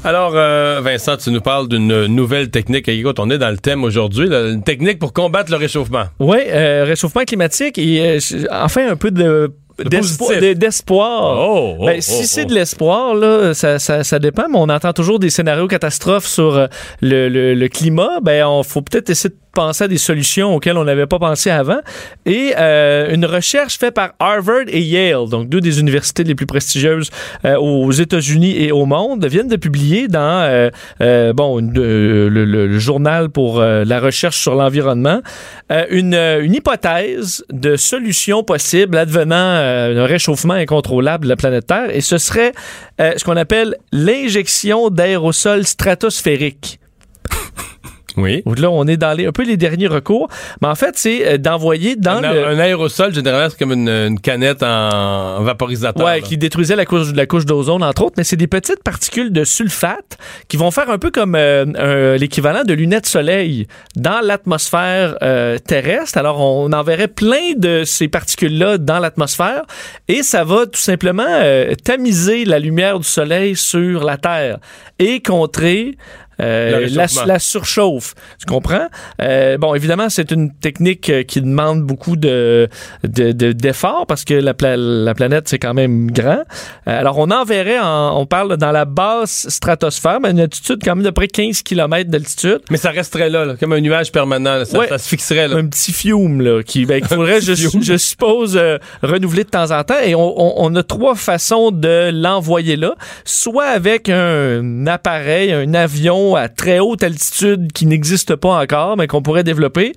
Alors, euh, Vincent, tu nous parles d'une nouvelle technique. Et Écoute, on est dans le thème aujourd'hui, là, une technique pour combattre le réchauffement. Oui, euh, réchauffement climatique et euh, enfin un peu de d'espoir. Oh, oh, Ben, oh, si c'est de l'espoir, là, ça, ça, ça dépend, mais on entend toujours des scénarios catastrophes sur euh, le, le, le climat. Ben, on faut peut-être essayer de penser à des solutions auxquelles on n'avait pas pensé avant. Et euh, une recherche faite par Harvard et Yale, donc deux des universités les plus prestigieuses euh, aux États-Unis et au monde, viennent de publier dans euh, euh, bon euh, le, journal pour la recherche sur l'environnement une, hypothèse de solution possible advenant un réchauffement incontrôlable de la planète Terre, et ce serait ce qu'on appelle l'injection d'aérosols stratosphériques. Oui. Là, on est dans les, un peu les derniers recours, mais en fait, c'est euh, d'envoyer dans Un, le... un aérosol, généralement, c'est comme une, une canette en vaporisateur. Ouais, là. qui détruisait la couche, la couche d'ozone, entre autres, mais c'est des petites particules de sulfate qui vont faire un peu comme euh, l'équivalent de lunettes soleil dans l'atmosphère euh, terrestre. Alors, on enverrait plein de ces particules-là dans l'atmosphère et ça va tout simplement euh, tamiser la lumière du soleil sur la Terre et contrer euh, la, la surchauffe. Tu comprends? Euh, bon, évidemment, c'est une technique euh, qui demande beaucoup de, de- de- d'efforts parce que la, pla- la planète, c'est quand même grand. Euh, alors, on enverrait, en- on parle dans la basse stratosphère, mais une altitude quand même de près 15 km d'altitude. Mais ça resterait là, là, comme un nuage permanent. là. Ça, Ouais. ça se fixerait. Là. Un petit fiume, là, qui, ben, qu'il faudrait, je, je suppose, euh, renouveler de temps en temps. Et on, on- on a trois façons de l'envoyer là. Soit avec un appareil, un avion à très haute altitude qui n'existe pas encore, mais qu'on pourrait développer.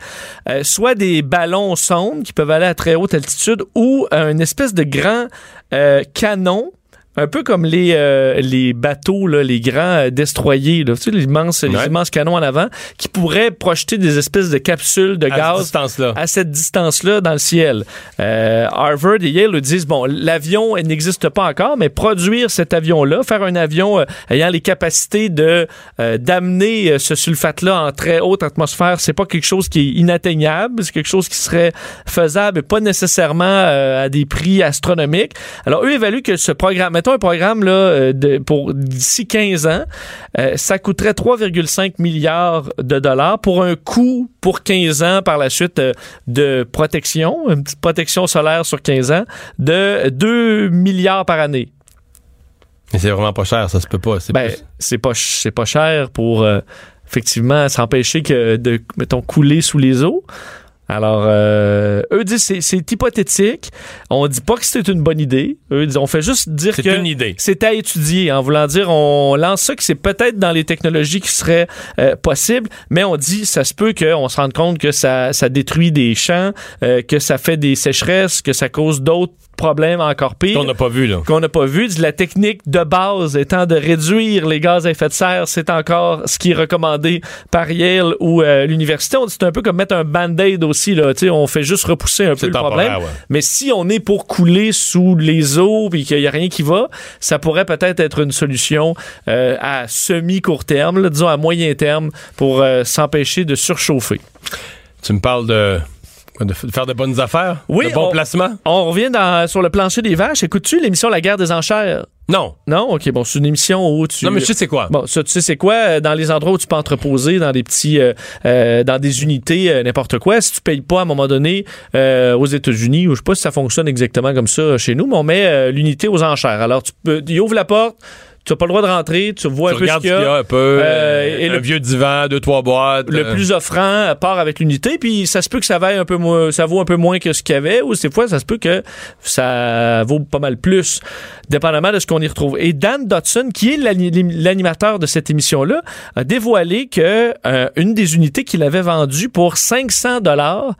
Euh, soit des ballons sondes qui peuvent aller à très haute altitude ou une espèce de grand euh, canon un peu comme les, euh, les bateaux, là, les grands euh, destroyers, là, tu sais, les immenses, les immenses canons en avant, qui pourraient projeter des espèces de capsules de à gaz à cette distance-là dans le ciel. Euh, Harvard et Yale le disent, bon, l'avion n'existe pas encore, mais produire cet avion-là, faire un avion euh, ayant les capacités de euh, d'amener ce sulfate-là en très haute atmosphère, c'est pas quelque chose qui est inatteignable, c'est quelque chose qui serait faisable et pas nécessairement à des prix astronomiques. Alors, eux évaluent que ce programme, mettons un programme là, euh, de, pour d'ici 15 ans, euh, ça coûterait 3,5 milliards de dollars pour un coût pour 15 ans par la suite euh, de protection, une petite protection solaire sur 15 ans, de 2 milliards par année. Mais c'est vraiment pas cher, ça se peut pas. C'est Ben, plus- pas, c'est pas cher pour euh, effectivement s'empêcher que de, mettons, couler sous les eaux. Alors, euh, eux disent c'est c'est hypothétique. On dit pas que c'est une bonne idée. Eux disent, on fait juste dire C'est que une idée. c'est à étudier, en voulant dire, on lance ça que c'est peut-être dans les technologies qui seraient euh, possibles, mais on dit, ça se peut qu'on se rende compte que ça, ça détruit des champs, euh, que ça fait des sécheresses, que ça cause d'autres problèmes encore pires qu'on n'a pas vu, là. qu'on n'a pas vu. La technique de base étant de réduire les gaz à effet de serre, c'est encore ce qui est recommandé par Yale ou euh, l'université. C'est un peu comme mettre un band-aid aussi. Là. Tu sais, On fait juste repousser un peu le problème. ouais. Mais si on est pour couler sous les eaux et qu'il n'y a rien qui va, ça pourrait peut-être être une solution euh, à semi-court terme, là, disons à moyen terme, pour euh, s'empêcher de surchauffer. Tu me parles de De faire de bonnes affaires? Oui, De bons on- placements? On revient dans- sur le plancher des vaches. Écoutes-tu l'émission La guerre des enchères? Non. Non? OK, bon, c'est une émission où tu... Non, mais je sais c'est quoi. Bon, ça, tu sais, c'est quoi? euh, Dans les endroits où tu peux entreposer, dans des petits, euh, euh, dans des unités, euh, n'importe quoi, si tu payes pas à un moment donné aux États-Unis, ou je sais pas si ça fonctionne exactement comme ça chez nous, mais on met l'unité aux enchères. Alors, tu peux, il ouvre la porte, tu n'as pas le droit de rentrer, tu vois tu un peu ce qu'il y a un peu. Euh, et un le- vieux divan, deux, trois boîtes. Le euh, plus offrant part avec l'unité, puis ça se peut que ça vaille un peu moins, ça vaut un peu moins que ce qu'il y avait, ou des fois ça se peut que ça vaut pas mal plus, dépendamment de ce qu'on y retrouve. Et Dan Dodson, qui est l'ani- l'animateur de cette émission-là, a dévoilé que euh, une des unités qu'il avait vendues pour 500 dollars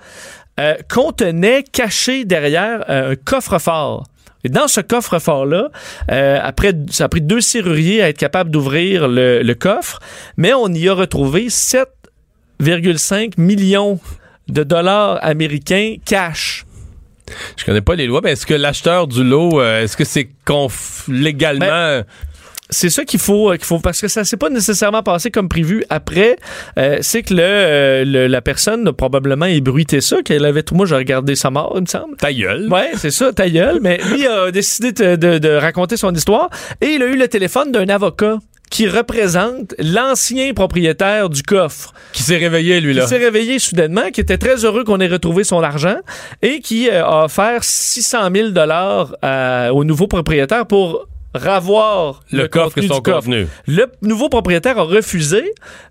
contenait caché derrière un coffre-fort. Et dans ce coffre-fort-là, euh, après, ça a pris deux serruriers à être capable d'ouvrir le, le coffre, mais on y a retrouvé 7,5 millions de dollars américains cash. Je connais pas les lois, mais est-ce que l'acheteur du lot, euh, est-ce que c'est légalement. Ben, C'est ça qu'il faut, euh, qu'il faut, parce que ça s'est pas nécessairement passé comme prévu. Après, euh, c'est que le, euh, le- la personne a probablement ébruité ça, qu'elle avait tout. Moi, j'ai regardé sa mort, il me semble. ta gueule. Ouais, c'est ça, ta gueule. Mais lui a décidé de, de- de raconter son histoire et il a eu le téléphone d'un avocat qui représente l'ancien propriétaire du coffre. Qui s'est réveillé, lui, là. qui s'est réveillé soudainement, qui était très heureux qu'on ait retrouvé son argent et qui euh, a offert 600 000 dollars au nouveau propriétaire pour ravoir Le, coffre et son contenu. Le nouveau propriétaire a refusé,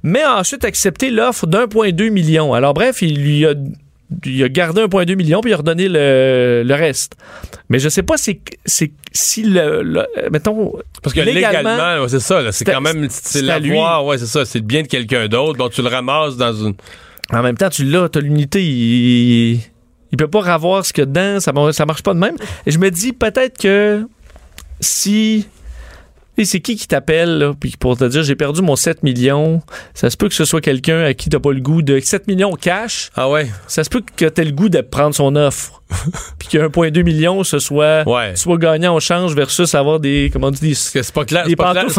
mais a ensuite accepté l'offre d'1,2 million. Alors bref, il lui a, il a gardé 1,2 million puis il a redonné le, le reste. Mais je sais pas si, c'est si le, le- mettons, Parce que Légalement, légalement, ouais, c'est ça, c'est quand même, c'est lui. l'avoir, ouais, c'est ça, c'est le bien de quelqu'un d'autre, donc tu le ramasses dans une. En même temps, tu l'as, t'as l'unité, il, il peut pas ravoir ce qu'il y a dedans, ça, ça marche pas de même. Et je me dis peut-être que si. Et c'est qui qui t'appelle, là, puis pour te dire j'ai perdu mon 7 millions, ça se peut que ce soit quelqu'un à qui t'as pas le goût de 7 millions cash, Ah ouais? ça se peut que t'aies le goût de prendre son offre. puis que 1,2 million, ce soit, Ouais. soit gagnant au change versus avoir des, comment on dit, des, Parce que c'est pas clair, c'est pas clair, pantoufles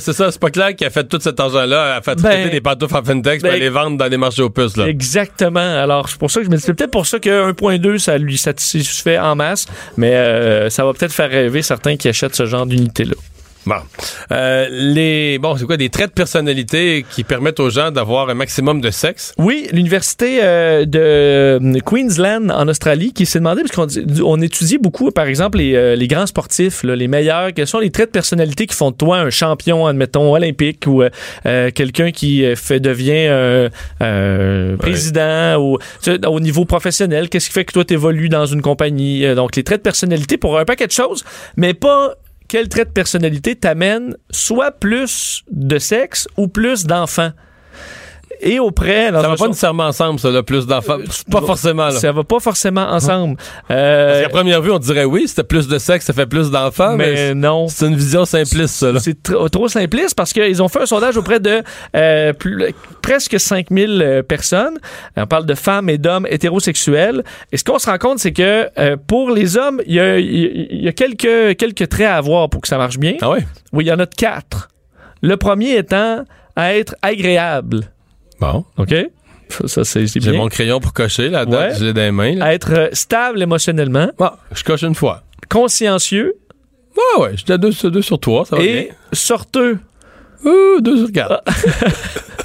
c'est en ça, c'est pas clair qu'il a fait tout cet argent-là, a fait Ben, traiter des pantoufles en Fentex ben, pour les vendre dans les marchés aux puces, là. Exactement. Alors, c'est pour ça que je me dis, peut-être pour ça que 1.2, ça lui satisfait en masse, mais euh, ça va peut-être faire rêver certains qui achètent ce genre d'unité-là. Bon. Euh, les, bon, c'est quoi, des traits de personnalité qui permettent aux gens d'avoir un maximum de sexe? Oui, l'université euh, de euh, Queensland en Australie qui s'est demandé, parce qu'on dit- on étudie beaucoup, par exemple, les, euh, les grands sportifs, là, les meilleurs, quels sont les traits de personnalité qui font de toi un champion, admettons, olympique ou quelqu'un qui fait devient président ou tu sais, au niveau professionnel, qu'est-ce qui fait que toi t'évolues dans une compagnie? Donc, les traits de personnalité pour un paquet de choses, mais pas quel trait de personnalité t'amène soit plus de sexe ou plus d'enfants? Et auprès, dans Ça va pas nécessairement ensemble, ça, là, plus d'enfants. Pas forcément, là. ça va pas forcément ensemble. Parce Euh, qu'à première vue, on dirait oui, c'était plus de sexe, ça fait plus d'enfants, mais, mais non. c'est une vision simpliste, ça. C'est tr- trop simpliste parce qu'ils ont fait un sondage auprès de euh, plus- presque 5000 euh, personnes. On parle de femmes et d'hommes hétérosexuels. Et ce qu'on se rend compte, c'est que euh, pour les hommes, il y a, y y a quelques, quelques traits à avoir pour que ça marche bien. Ah ouais? Oui, il y en a quatre. Le premier étant à être agréable. Bon. OK? Ça, c'est J'ai mon crayon pour cocher, la date, Ouais. je l'ai dans les mains, là. À être euh, stable émotionnellement, Ah, je coche une fois. consciencieux Ah ouais, j'étais à deux, sur- deux sur trois, ça va et bien. sorteux. Euh, deux sur quatre.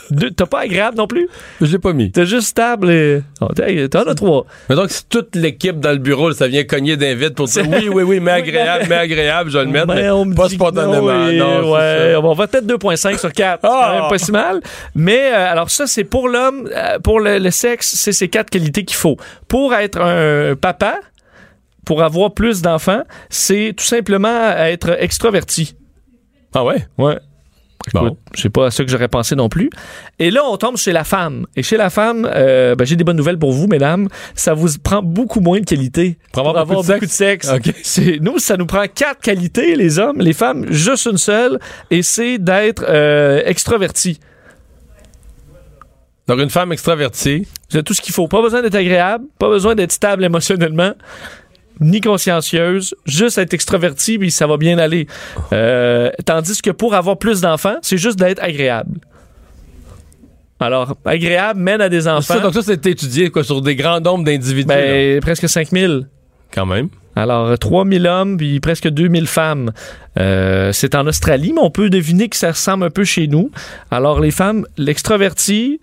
Deux- T'as pas agréable non plus? Je l'ai pas mis. T'es juste stable et. Oh, t'as- T'en as trois. Mais donc, si toute l'équipe dans le bureau, ça vient cogner d'invite pour dire oui, oui, oui, mais agréable, mais agréable, je vais le mettre, mais, on me pas spontanément. non, ouais, on va peut-être 2.5 sur 4. Ah! C'est quand même pas si mal. Mais euh, alors ça, c'est pour l'homme, euh, pour le, le sexe, c'est ces quatre qualités qu'il faut. Pour être un papa, pour avoir plus d'enfants, c'est tout simplement être extraverti. Ah ouais? Ouais. Bon. Écoute, C'est pas à ça que j'aurais pensé non plus. Et là, on tombe chez la femme. Et chez la femme, euh, ben, j'ai des bonnes nouvelles pour vous, mesdames. Ça vous prend beaucoup moins de qualité Pour avoir beaucoup de beaucoup de sexe. Nous, ça nous prend quatre qualités, les hommes. Les femmes, juste une seule. Et c'est d'être euh, extraverti. Donc, une femme extravertie. Vous avez tout ce qu'il faut. Pas besoin d'être agréable, pas besoin d'être stable émotionnellement, ni consciencieuse, juste être extraverti, puis ça va bien aller. Euh, tandis que pour avoir plus d'enfants, c'est juste d'être agréable. Alors, agréable, mène à des enfants. Ça, donc ça, c'est étudié quoi, sur des grands nombres d'individus. Ben, presque 5000. Quand même. Alors, 3000 hommes, puis presque 2000 femmes. Euh, c'est en Australie, mais on peut deviner que ça ressemble un peu chez nous. Alors, les femmes, l'extraverti,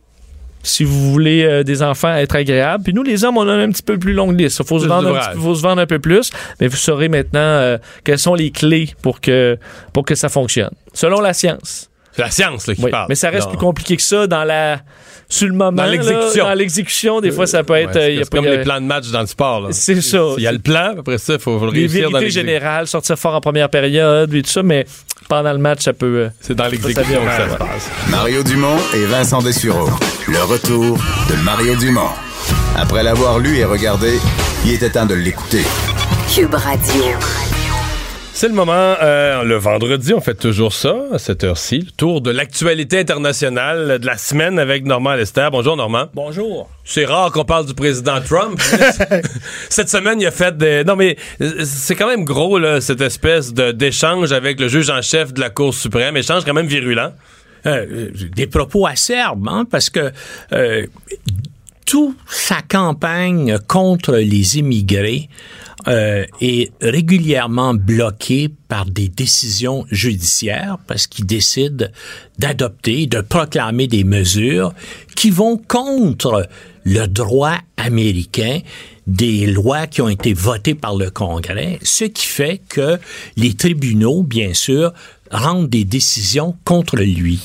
si vous voulez euh, des enfants être agréables. Puis nous, les hommes, on a un petit peu plus longue liste. Il faut, se vendre un d'ouvrage. petit- faut se vendre un peu plus. Mais vous saurez maintenant euh, quelles sont les clés pour que, pour que ça fonctionne. Selon la science. C'est la science là, qui Oui, parle. Mais ça reste Non. plus compliqué que ça dans la sur le moment. Dans là, l'exécution. Dans l'exécution, des fois, ça peut être. Ouais, euh, c'est pas- comme a- les plans de match dans le sport. là. C'est ça. Il y a le plan, après ça, il faut, le Les réussir dans l'exécution. générales, sortir fort en première période, et tout ça, mais pendant le match, ça peut. euh, C'est dans l'exécution que ça ouais. se passe. Mario Dumont et Vincent Dessureau. Le retour de Mario Dumont. Après l'avoir lu et regardé, il était temps de l'écouter. Cube Radio. C'est le moment, euh, le vendredi, on fait toujours ça, à cette heure-ci, le tour de l'actualité internationale de la semaine avec Normand Lester. Bonjour Normand. Bonjour. C'est rare qu'on parle du président Trump. cette semaine, il a fait des... Non, mais euh, c'est quand même gros, là, cette espèce d'échange avec le juge en chef de la Cour suprême. Échange quand même virulent. Euh, des propos acerbes, hein, parce que euh, toute sa campagne contre les immigrés euh, est régulièrement bloquée par des décisions judiciaires parce qu'il décide d'adopter, de proclamer des mesures qui vont contre le droit américain des lois qui ont été votées par le Congrès, ce qui fait que les tribunaux, bien sûr, rendent des décisions contre lui.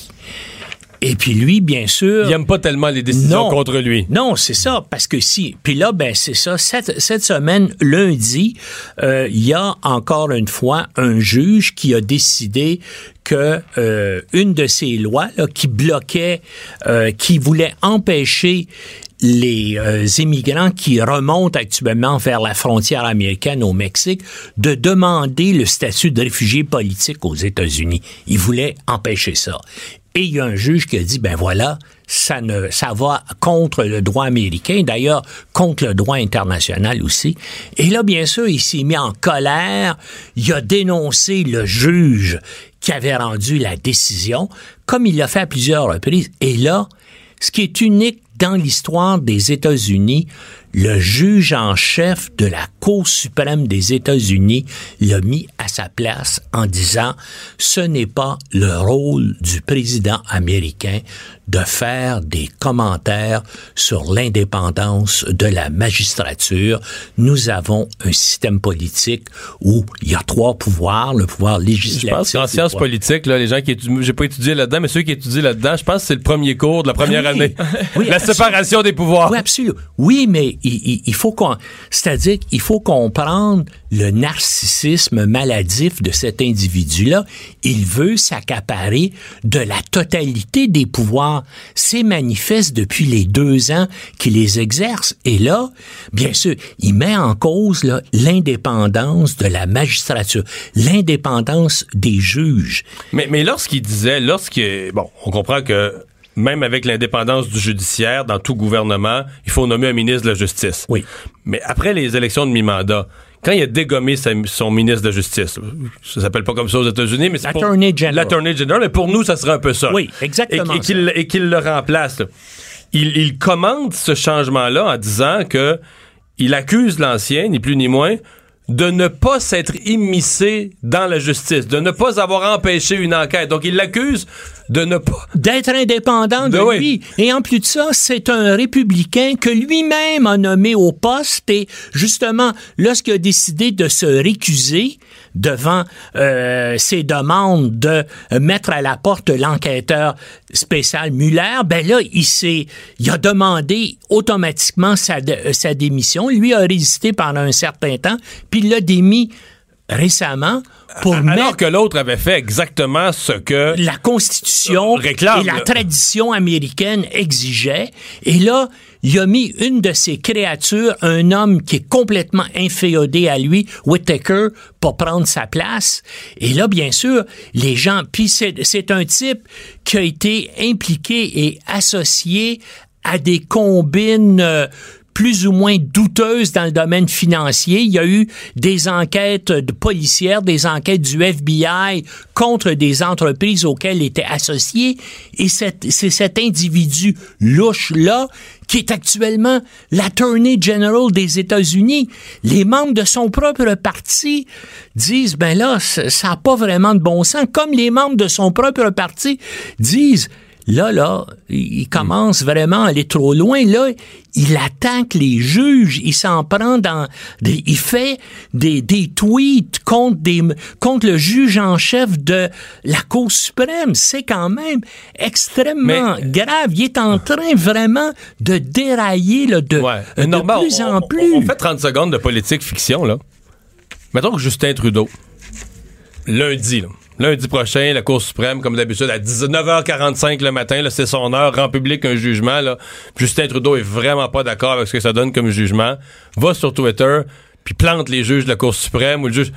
Et puis lui, bien sûr... Il aime pas tellement les décisions Non. contre lui. Non, c'est ça, parce que si. Puis là, ben c'est ça. Cette, cette semaine, lundi, euh, il y a encore une fois un juge qui a décidé que euh, une de ces lois là, qui bloquait, euh, qui voulait empêcher les euh, immigrants qui remontent actuellement vers la frontière américaine au Mexique de demander le statut de réfugié politique aux États-Unis. Il voulait empêcher ça. Et il y a un juge qui a dit, ben voilà, ça ne, ça va contre le droit américain, d'ailleurs contre le droit international aussi. Et là, bien sûr, il s'est mis en colère. Il a dénoncé le juge qui avait rendu la décision, comme il l'a fait à plusieurs reprises. Et là, ce qui est unique dans l'histoire des États-Unis, le juge en chef de la Cour suprême des États-Unis l'a mis à sa place en disant ce n'est pas le rôle du président américain de faire des commentaires sur l'indépendance de la magistrature. Nous avons un système politique où il y a trois pouvoirs, le pouvoir Je législatif. pense qu'en sciences pouvoir- politiques, là, les gens qui étudient, j'ai pas étudié là-dedans, mais ceux qui étudient là-dedans, je pense que c'est le premier cours de la première Ah oui. année. Oui, la séparation des pouvoirs. Oui, absolument. Oui, mais il, faut c'est-à-dire qu'il faut comprendre le narcissisme maladif de cet individu-là. Il veut s'accaparer de la totalité des pouvoirs. C'est manifeste depuis les deux ans qu'il les exerce. Et là, bien sûr, il met en cause l'indépendance de la magistrature, l'indépendance des juges. Mais, mais lorsqu'il disait, lorsque, bon, on comprend que même avec l'indépendance du judiciaire, dans tout gouvernement, il faut nommer un ministre de la Justice. Oui. Mais après les élections de mi-mandat, quand il a dégommé sa- son ministre de la Justice, ça s'appelle pas comme ça aux États-Unis, mais c'est L'Attorney General. L'Attorney General, mais pour nous, ça serait un peu ça. Oui, exactement Et, et qu'il, le remplace. Il, il commande ce changement-là en disant que il accuse l'ancien, ni plus ni moins, de ne pas s'être immiscé dans la justice, de ne pas avoir empêché une enquête. Donc, il l'accuse de ne pas... d'être indépendant de Ben oui. lui. Et en plus de ça, c'est un républicain que lui-même a nommé au poste et justement, lorsqu'il a décidé de se récuser devant euh, ses demandes de mettre à la porte l'enquêteur spécial Muller, ben là, il s'est, il a demandé automatiquement sa, dé- sa démission. Lui a résisté pendant un certain temps, puis il l'a démis récemment pour Alors mettre que l'autre avait fait exactement ce que... la Constitution Réclame, et la tradition américaine exigeaient. Et là, il a mis une de ses créatures, un homme qui est complètement inféodé à lui, Whittaker, pour prendre sa place. Et là, bien sûr, les gens... Puis c'est c'est un type qui a été impliqué et associé à des combines... euh, plus ou moins douteuses dans le domaine financier. Il y a eu des enquêtes policières, des enquêtes du FBI contre des entreprises auxquelles était associé. Et c'est cet individu louche-là qui est actuellement l'Attorney General des États-Unis. Les membres de son propre parti disent, ben là, ça n'a pas vraiment de bon sens. Comme les membres de son propre parti disent, Là, là, il commence vraiment à aller trop loin. Là, il attaque les juges. Il s'en prend dans... Des, il fait des, des tweets contre, des, contre le juge en chef de la Cour suprême. C'est quand même extrêmement grave. Il est en train vraiment de dérailler là, de, de plus en plus. On, fait 30 secondes de politique fiction, là. Mettons que Justin Trudeau, lundi, là, Lundi prochain, la Cour suprême, comme d'habitude, à 19h45 le matin, c'est son heure, rend public un jugement. Là. Justin Trudeau est vraiment pas d'accord avec ce que ça donne comme jugement. Va sur Twitter, puis plante les juges de la Cour suprême ou le juge...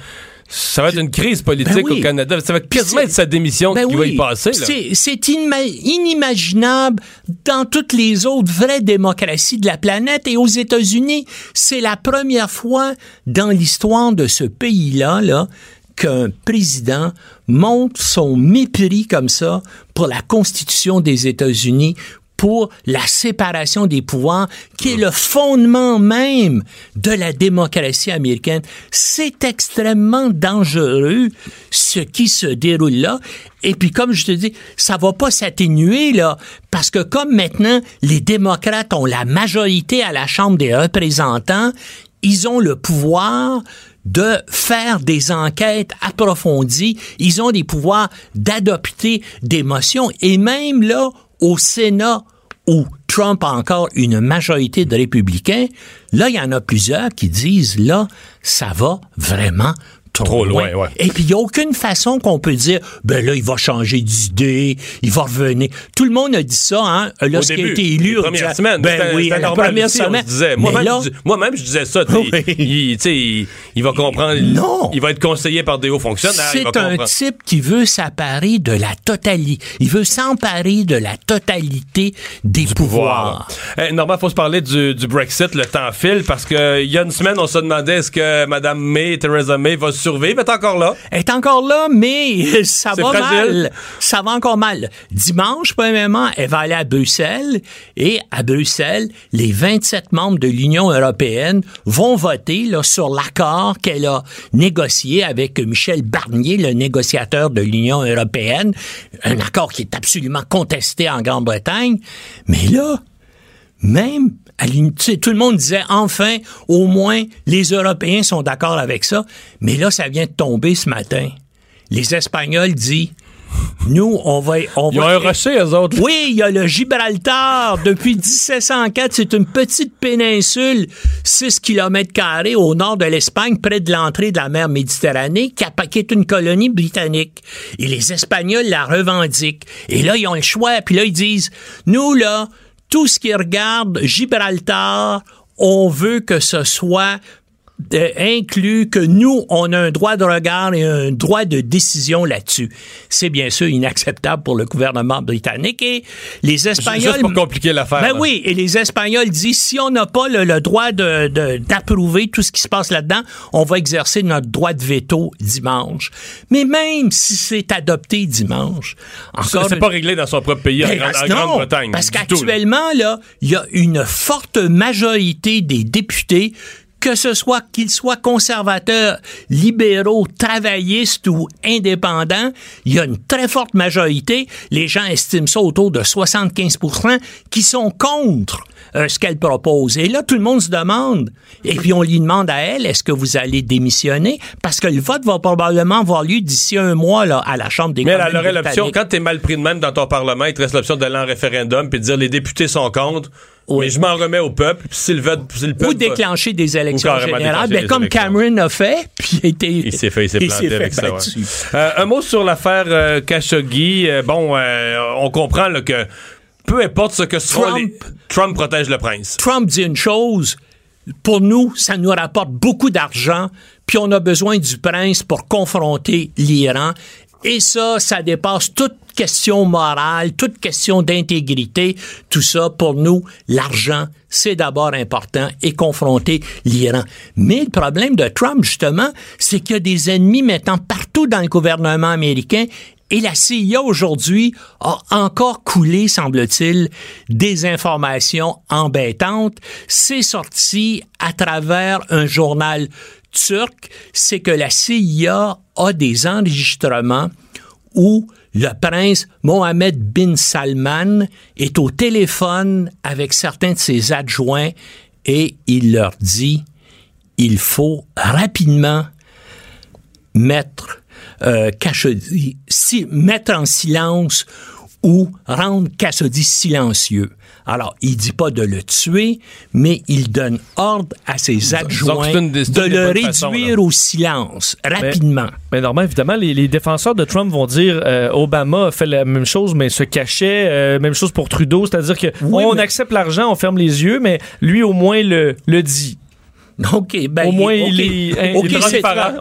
Ça va être une crise politique ben au Canada. Ça va quasiment être sa démission ben qui va y passer. C'est inimaginable dans toutes les autres vraies démocraties de la planète. Et aux États-Unis, c'est la première fois dans l'histoire de ce pays-là là, qu'un président montre son mépris comme ça pour la Constitution des États-Unis, pour la séparation des pouvoirs, qui est le fondement même de la démocratie américaine. C'est extrêmement dangereux ce qui se déroule là. Et puis, comme je te dis, ça va pas s'atténuer, là, parce que comme maintenant, les démocrates ont la majorité à la Chambre des représentants, ils ont le pouvoir de faire des enquêtes approfondies. Ils ont des pouvoirs d'adopter des motions. Et même là, au Sénat, où Trump a encore une majorité de républicains, là, il y en a plusieurs qui disent, là, ça va vraiment trop, loin. Et puis, il n'y a aucune façon qu'on peut dire, ben là, il va changer d'idée, il va revenir. Tout le monde a dit ça, hein, lorsqu'il a été élu. Première semaine. Ben oui, la première semaine. Moi-même, je disais ça. il, il, va comprendre. Non. Il va être conseillé par des hauts fonctionnaires. C'est un type qui veut s'emparer de la totalité. Il veut s'emparer de la totalité des pouvoirs. Eh, normalement, il faut se parler du, du, Brexit. Le temps file parce qu'il y a une semaine, on se demandait est-ce que Mme May, Theresa May, va survivre, est encore là. Elle est encore là, mais ça va mal. Ça va encore mal. Dimanche, premièrement, elle va aller à Bruxelles et à Bruxelles, les 27 membres de l'Union européenne vont voter là, sur l'accord qu'elle a négocié avec Michel Barnier, le négociateur de l'Union européenne. Un accord qui est absolument contesté en Grande-Bretagne. Mais là, même tout le monde disait enfin, au moins, les Européens sont d'accord avec ça. Mais là, ça vient de tomber ce matin. Les Espagnols disent nous, on va. On Ils ont un rocher, eux autres. Oui, il y a le Gibraltar. Depuis 1704, c'est une petite péninsule, 6 km au nord de l'Espagne, près de l'entrée de la mer Méditerranée, qui, qui est une colonie britannique. Et les Espagnols la revendiquent. Et là, ils ont le choix. Puis là, ils disent, nous, là, tout ce qui regarde Gibraltar, on veut que ce soit inclut que nous, on a un droit de regard et un droit de décision là-dessus. C'est bien sûr inacceptable pour le gouvernement britannique et les Espagnols... Juste pour compliquer l'affaire. Ben oui, et les Espagnols disent, si on n'a pas le, droit d'approuver de, tout ce qui se passe là-dedans, on va exercer notre droit de veto dimanche. Mais même si c'est adopté dimanche... encore C'est pas réglé dans son propre pays, en, ben, Grande-Bretagne. Parce qu'actuellement, là, il y a une forte majorité des députés que ce soit qu'ils soient conservateurs, libéraux, travaillistes ou indépendants, il y a une très forte majorité, les gens estiment ça autour de 75% qui sont contre euh, ce qu'elle propose. Et là, tout le monde se demande, et puis on lui demande à elle, est-ce que vous allez démissionner? Parce que le vote va probablement avoir lieu d'ici un mois là, à la Chambre des Mais communes. Mais elle aurait l'option, quand tu es mal pris de même dans ton Parlement, il te reste l'option d'aller en référendum puis de dire les députés sont contre. Oui. Mais je m'en remets au peuple. Puis si le, peuple ou déclencher des élections générales, ben, comme Cameron a fait. Puis il s'est fait, il s'est planté avec ça. Euh, un mot sur l'affaire euh, Khashoggi. Euh, bon, on comprend là, que peu importe ce que soit Trump, Trump protège le prince. Trump dit une chose. Pour nous, ça nous rapporte beaucoup d'argent, puis on a besoin du prince pour confronter l'Iran. Et ça, ça dépasse toute question morale, toute question d'intégrité. Tout ça, pour nous, l'argent, c'est d'abord important et confronter l'Iran. Mais le problème de Trump, justement, c'est qu'il y a des ennemis maintenant partout dans le gouvernement américain et la CIA aujourd'hui a encore coulé, semble-t-il, des informations embêtantes. C'est sorti à travers un journal turc, c'est que la CIA a des enregistrements où le prince Mohamed bin Salman est au téléphone avec certains de ses adjoints et il leur dit il faut rapidement mettre euh, si, mettre en silence ou rendre Cassady silencieux. Alors, il dit pas de le tuer, mais il donne ordre à ses adjoints de le réduire au silence rapidement. Mais, normalement, évidemment, les, défenseurs de Trump vont dire euh, Obama a fait la même chose, mais se cachait. Euh, même chose pour Trudeau, c'est-à-dire que on accepte l'argent, on ferme les yeux, mais lui au moins le, le dit. OK, ben, au moins il est, okay,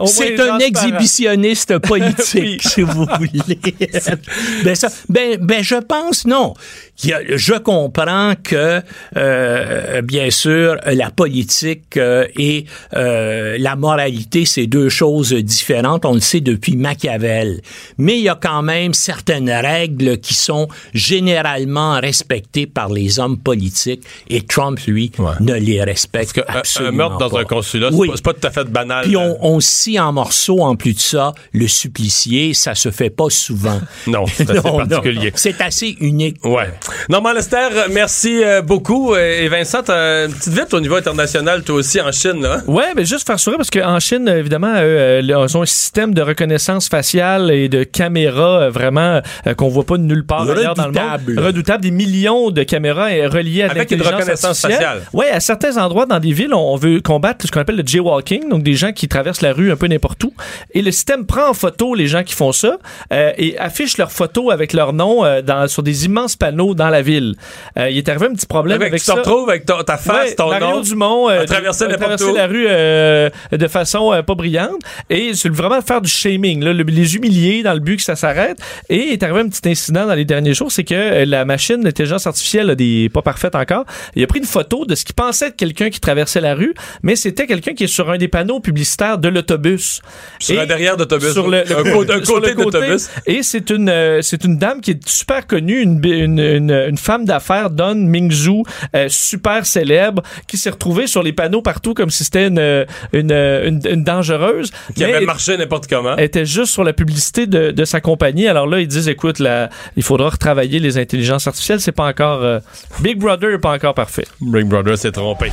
c'est un exhibitionniste politique, si vous voulez. ben, ça, ben, ben, je pense non je comprends que, euh, bien sûr, la politique euh, et euh, la moralité, c'est deux choses différentes. On le sait depuis Machiavel. Mais il y a quand même certaines règles qui sont généralement respectées par les hommes politiques et Trump, lui, ne les respecte absolument un dans un consulat, c'est pas, tout à fait banal. Puis on, on scie en morceaux, en plus de ça, le supplicié, ça se fait pas souvent. non, c'est assez particulier. C'est assez unique. Ouais. Normand Lester, merci euh, beaucoup. Et Vincent, une petite vite au niveau international, toi aussi, en Chine. Là. Ouais, mais juste faire sourire parce qu'en Chine, évidemment, euh, ils ont un système de reconnaissance faciale et de caméras euh, vraiment qu'on voit pas de nulle part ailleurs dans le monde. Redoutable. Des millions de caméras reliées à Avec une reconnaissance faciale. Ouais, à certains endroits dans des villes, on veut combattre ce qu'on appelle le jaywalking, donc des gens qui traversent la rue un peu n'importe où. Et le système prend en photo les gens qui font ça et affiche leurs photos avec leur nom dans, sur des immenses panneaux dans la ville. Euh, il est arrivé un petit problème avec, avec tu ça. Tu te retrouves avec ta, ta face, ton Mario nom. Dumont euh, a traversé, la rue euh, de façon euh, pas brillante et c'est vraiment faire du shaming, là, les humilier dans le but que ça s'arrête. Et il est arrivé un petit incident dans les derniers jours, c'est que la machine d'intelligence artificielle, des pas parfaite encore, il a pris une photo de ce qu'il pensait être quelqu'un qui traversait la rue, mais c'était quelqu'un qui est sur un des panneaux publicitaires de l'autobus. Sur un derrière d'autobus. Sur le, un, côté, d'autobus. Et c'est une, c'est une dame qui est super connue, une, une, une, une femme d'affaires, Don Mingzhu, euh, super célèbre, qui s'est retrouvée sur les panneaux partout comme si c'était une, une, une, dangereuse. Qui avait marché n'importe comment. Elle était juste sur la publicité de, de, sa compagnie. Alors là, ils disent, écoute, là, il faudra retravailler les intelligences artificielles. C'est pas encore... Euh, Big Brother n'est pas encore parfait. Big Brother s'est trompé.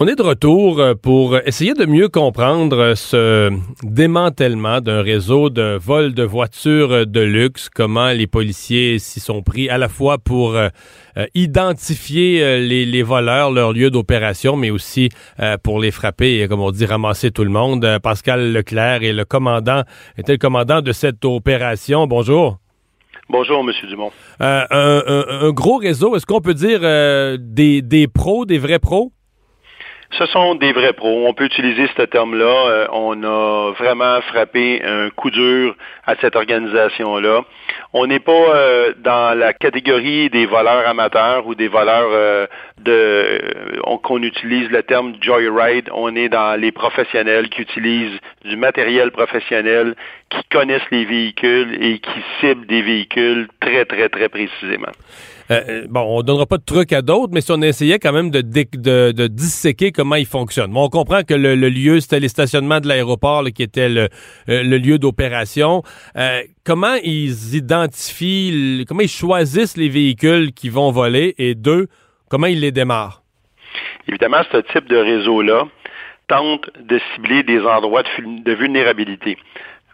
On est de retour euh, pour essayer de mieux comprendre euh, ce démantèlement d'un réseau de vol de voitures de luxe, comment les policiers s'y sont pris à la fois pour euh, identifier les, voleurs, leur lieu d'opération, mais aussi pour les frapper et, comme on dit, ramasser tout le monde. Pascal Leclerc est le commandant, était le commandant de cette opération. Bonjour. Bonjour, M. Dumont. Euh, un, gros réseau, est-ce qu'on peut dire euh, des, des pros, des vrais pros? Ce sont des vrais pros. On peut utiliser ce terme-là. Euh, on a vraiment frappé un coup dur à cette organisation-là. On n'est pas euh, dans la catégorie des voleurs amateurs ou des voleurs euh, de qu'on utilise le terme joyride. On est dans les professionnels qui utilisent du matériel professionnel, qui connaissent les véhicules et qui ciblent des véhicules très, très, très précisément. Euh, euh, bon, on donnera pas de trucs à d'autres, mais si on essayait quand même de, de, disséquer comment il fonctionne. Bon, on comprend que le, lieu, c'était les stationnements de l'aéroport qui était le, euh, lieu d'opération. comment ils identifient, comment ils choisissent les véhicules qui vont voler? Et deux, comment ils les démarrent? Évidemment, ce type de réseau-là tente de cibler des endroits de vulnérabilité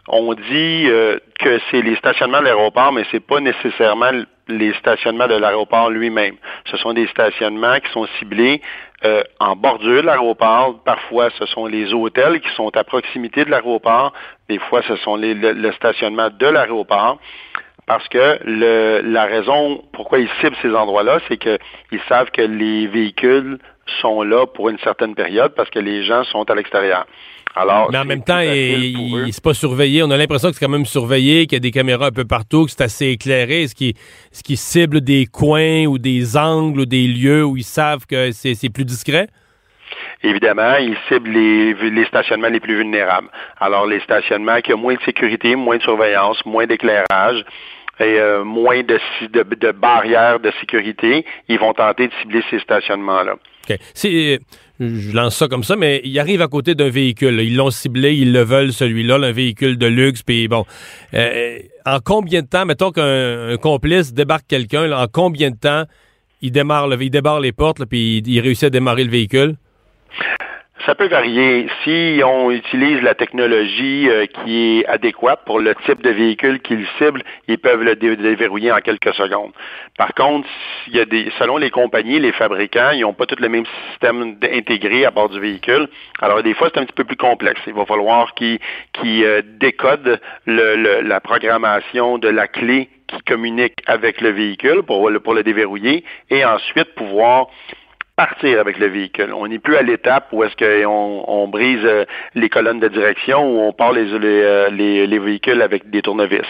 on dit euh, que c'est les stationnements de l'aéroport, mais c'est pas nécessairement les stationnements de l'aéroport lui-même. Ce sont des stationnements qui sont ciblés euh, en bordure de l'aéroport. Parfois, ce sont les hôtels qui sont à proximité de l'aéroport. Des fois, ce sont les, le, stationnement de l'aéroport. Parce que le, la raison pourquoi ils ciblent ces endroits-là, c'est qu'ils savent que les véhicules sont là pour une certaine période parce que les gens sont à l'extérieur. Alors, Mais en même temps, c'est pas surveillé. On a l'impression que c'est quand même surveillé, qu'il y a des caméras un peu partout, que c'est assez éclairé. Ce qui, ce qui cible des coins ou des angles ou des lieux où ils savent que c'est plus discret? Évidemment, ils ciblent les, les stationnements les plus vulnérables. Alors, les stationnements qui ont moins de sécurité, moins de surveillance, moins d'éclairage et euh, moins de, de, de barrières de sécurité, ils vont tenter de cibler ces stationnements-là. OK. C'est, euh, je lance ça comme ça, mais il arrive à côté d'un véhicule. Ils l'ont ciblé, ils le veulent, celui-là, un véhicule de luxe. Puis bon, euh, en combien de temps, mettons qu'un un complice débarque quelqu'un, en combien de temps il démarre, il débarre les portes, là, puis il réussit à démarrer le véhicule? Ça peut varier. Si on utilise la technologie euh, qui est adéquate pour le type de véhicule qu'ils ciblent, ils peuvent le dé- déverrouiller en quelques secondes. Par contre, il y a des, selon les compagnies, les fabricants, ils n'ont pas tous le même système intégré à bord du véhicule. Alors, des fois, c'est un petit peu plus complexe. Il va falloir qu'ils euh, décodent le- le- la programmation de la clé qui communique avec le véhicule pour pour le déverrouiller et ensuite pouvoir partir avec le véhicule. On n'est plus à l'étape où est-ce qu'on on brise euh, les colonnes de direction ou on part les, euh, les, les véhicules avec des tournevis.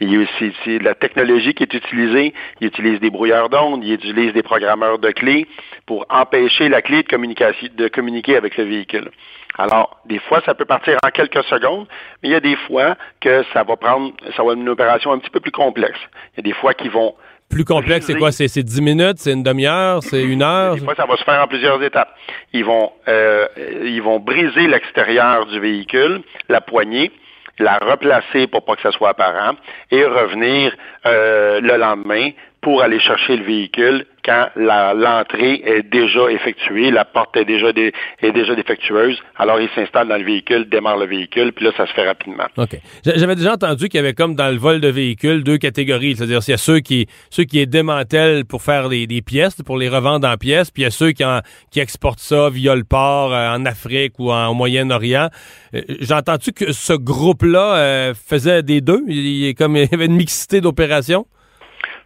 Il y a aussi la technologie qui est utilisée. Il utilise des brouilleurs d'ondes, il utilise des programmeurs de clés pour empêcher la clé de communiquer avec le véhicule. Alors, des fois, ça peut partir en quelques secondes, mais il y a des fois que ça va prendre, ça va être une opération un petit peu plus complexe. Il y a des fois qui vont Plus complexe, c'est quoi? C'est c'est 10 minutes, c'est une demi-heure, c'est une heure? Ça va se faire en plusieurs étapes. Ils vont, euh, ils vont briser l'extérieur du véhicule, la poignée, la replacer pour pas que ça soit apparent, et revenir euh, le lendemain pour aller chercher le véhicule quand l'entrée est déjà effectuée, la porte est déjà, dé- est déjà défectueuse. Alors, ils s'installent dans le véhicule, démarrent le véhicule, puis là, ça se fait rapidement. OK. J'a- J'avais déjà entendu qu'il y avait comme dans le vol de véhicules deux catégories. C'est-à-dire, il y a ceux qui, ceux qui démantèlent pour faire des, des pièces, pour les revendre en pièces, puis il y a ceux qui, en- qui exportent ça via le port euh, en Afrique ou en, au Moyen-Orient. Euh, J'ai entendu que ce groupe-là euh, faisait des deux? Il, il comme, il y avait une mixité d'opérations?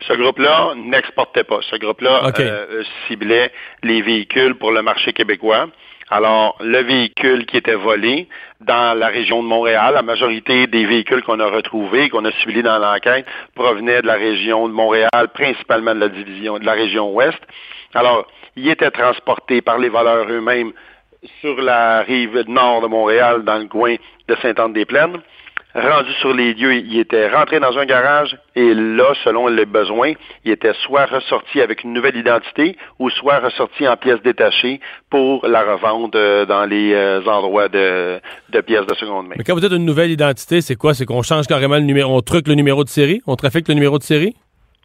Ce groupe-là n'exportait pas. Ce groupe-là OK. euh, ciblait les véhicules pour le marché québécois. Alors, le véhicule qui était volé dans la région de Montréal, la majorité des véhicules qu'on a retrouvés, qu'on a ciblés dans l'enquête, provenaient de la région de Montréal, principalement de la division, de la région ouest. Alors, ils étaient transportés par les voleurs eux-mêmes sur la rive nord de Montréal, dans le coin de Sainte-Anne-des-Plaines. Rendu sur les lieux, il était rentré dans un garage et là, selon les besoins, il était soit ressorti avec une nouvelle identité ou soit ressorti en pièces détachées pour la revente euh, dans les euh, endroits de, pièces de seconde main. Mais quand vous dites une nouvelle identité, c'est quoi? C'est qu'on change carrément le numéro, on truque le numéro de série? On trafique le numéro de série?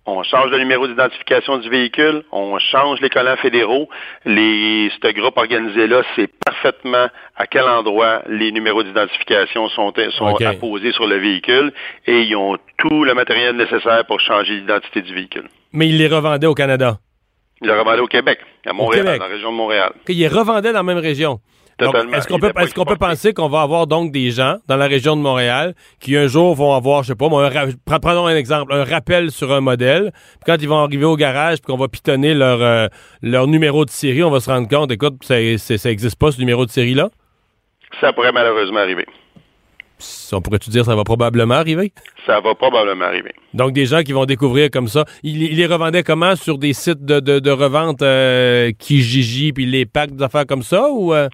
On change le numéro d'identification du véhicule, on change les collants fédéraux. Les, ce groupe organisé-là sait parfaitement à quel endroit les numéros d'identification sont, sont apposés sur le véhicule et ils ont tout le matériel nécessaire pour changer l'identité du véhicule. Mais il les revendait au Canada? Il l'a revendé au Québec, à Montréal, Québec. dans la région de Montréal. qu'il les revendait dans la même région. Totalement. Est-ce qu'on peut, qu'on peut penser qu'on va avoir donc des gens dans la région de Montréal qui un jour vont avoir, je sais pas, un prenons un exemple, un rappel sur un modèle. Puis quand ils vont arriver au garage, puis qu'on va pitonner leur, euh, leur numéro de série, on va se rendre compte, écoute, ça, c'est- ça existe pas ce numéro de série là. Ça pourrait malheureusement arriver. On pourrait-tu dire ça va probablement arriver? Ça va probablement arriver. Donc des gens qui vont découvrir comme ça. Ils, ils les revendaient comment? Sur des sites de, de, de revente euh, Kijiji puis les packs d'affaires comme ça ou euh,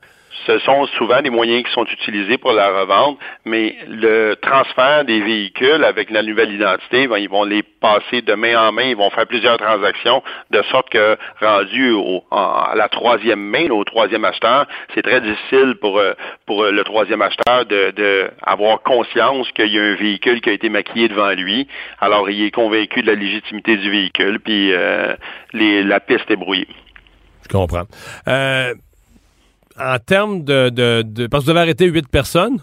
Ce sont souvent des moyens qui sont utilisés pour la revente, mais le transfert des véhicules avec la nouvelle identité, ben, ils vont les passer de main en main, ils vont faire plusieurs transactions, de sorte que rendu au, à la troisième main, au troisième acheteur, c'est très difficile pour, euh, pour euh, le troisième acheteur de, de conscience qu'il y a un véhicule qui a été maquillé devant lui. Alors, il est convaincu de la légitimité du véhicule, puis euh, les, la piste est brouillée. Je comprends. Euh, en termes de, de, de- Parce que vous avez arrêté huit personnes.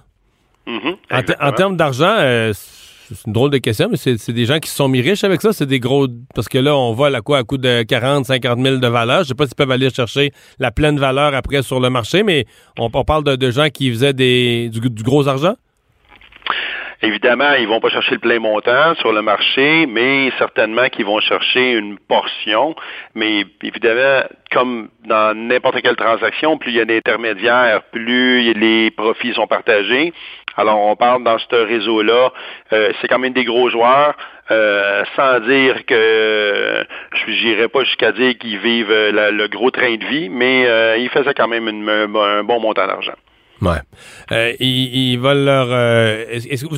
Mhm, En, termes d'argent, euh, c'est une drôle de question, mais c'est c'est des gens qui se sont mis riches avec ça. C'est des gros. Parce que là, on vole à quoi? À coût de 40, 50 000 de valeur. Je sais pas s'ils peuvent aller chercher la pleine valeur après sur le marché, mais on, on parle de, de gens qui faisaient des, du, du gros argent? Évidemment, ils vont pas chercher le plein montant sur le marché, mais certainement qu'ils vont chercher une portion. Mais évidemment, comme dans n'importe quelle transaction, plus il y a d'intermédiaires, plus les profits sont partagés. Alors, on parle dans ce réseau-là, euh, c'est quand même des gros joueurs, euh, sans dire que je n'irai pas jusqu'à dire qu'ils vivent le gros train de vie, mais euh, ils faisaient quand même un bon montant d'argent. Ouais. Euh, ils, veulent leur. Euh,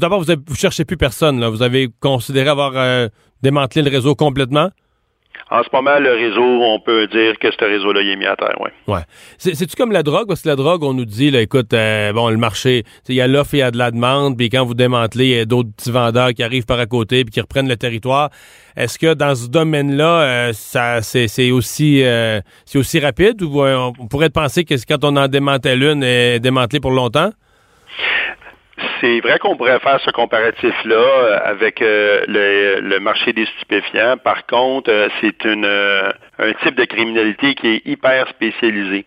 d'abord vous, vous cherchez plus personne là Vous avez considéré avoir euh, démantelé le réseau complètement? En ce moment, le réseau, on peut dire que ce réseau-là, il est mis à terre, oui. Ouais. C'est-tu comme la drogue? Parce que la drogue, on nous dit, écoute, euh, bon, le marché, il y a l'offre il y a de la demande, puis quand vous démantelez, il y a d'autres petits vendeurs qui arrivent par à côté puis qui reprennent le territoire. Est-ce que dans ce domaine-là, euh, ça c'est aussi euh, aussi rapide ou on pourrait penser que quand on en démantèle une, elle est démantelée pour longtemps? C'est vrai qu'on pourrait faire ce comparatif-là euh, avec euh, le, marché des stupéfiants. Par contre, euh, c'est une un type de criminalité qui est hyper spécialisé.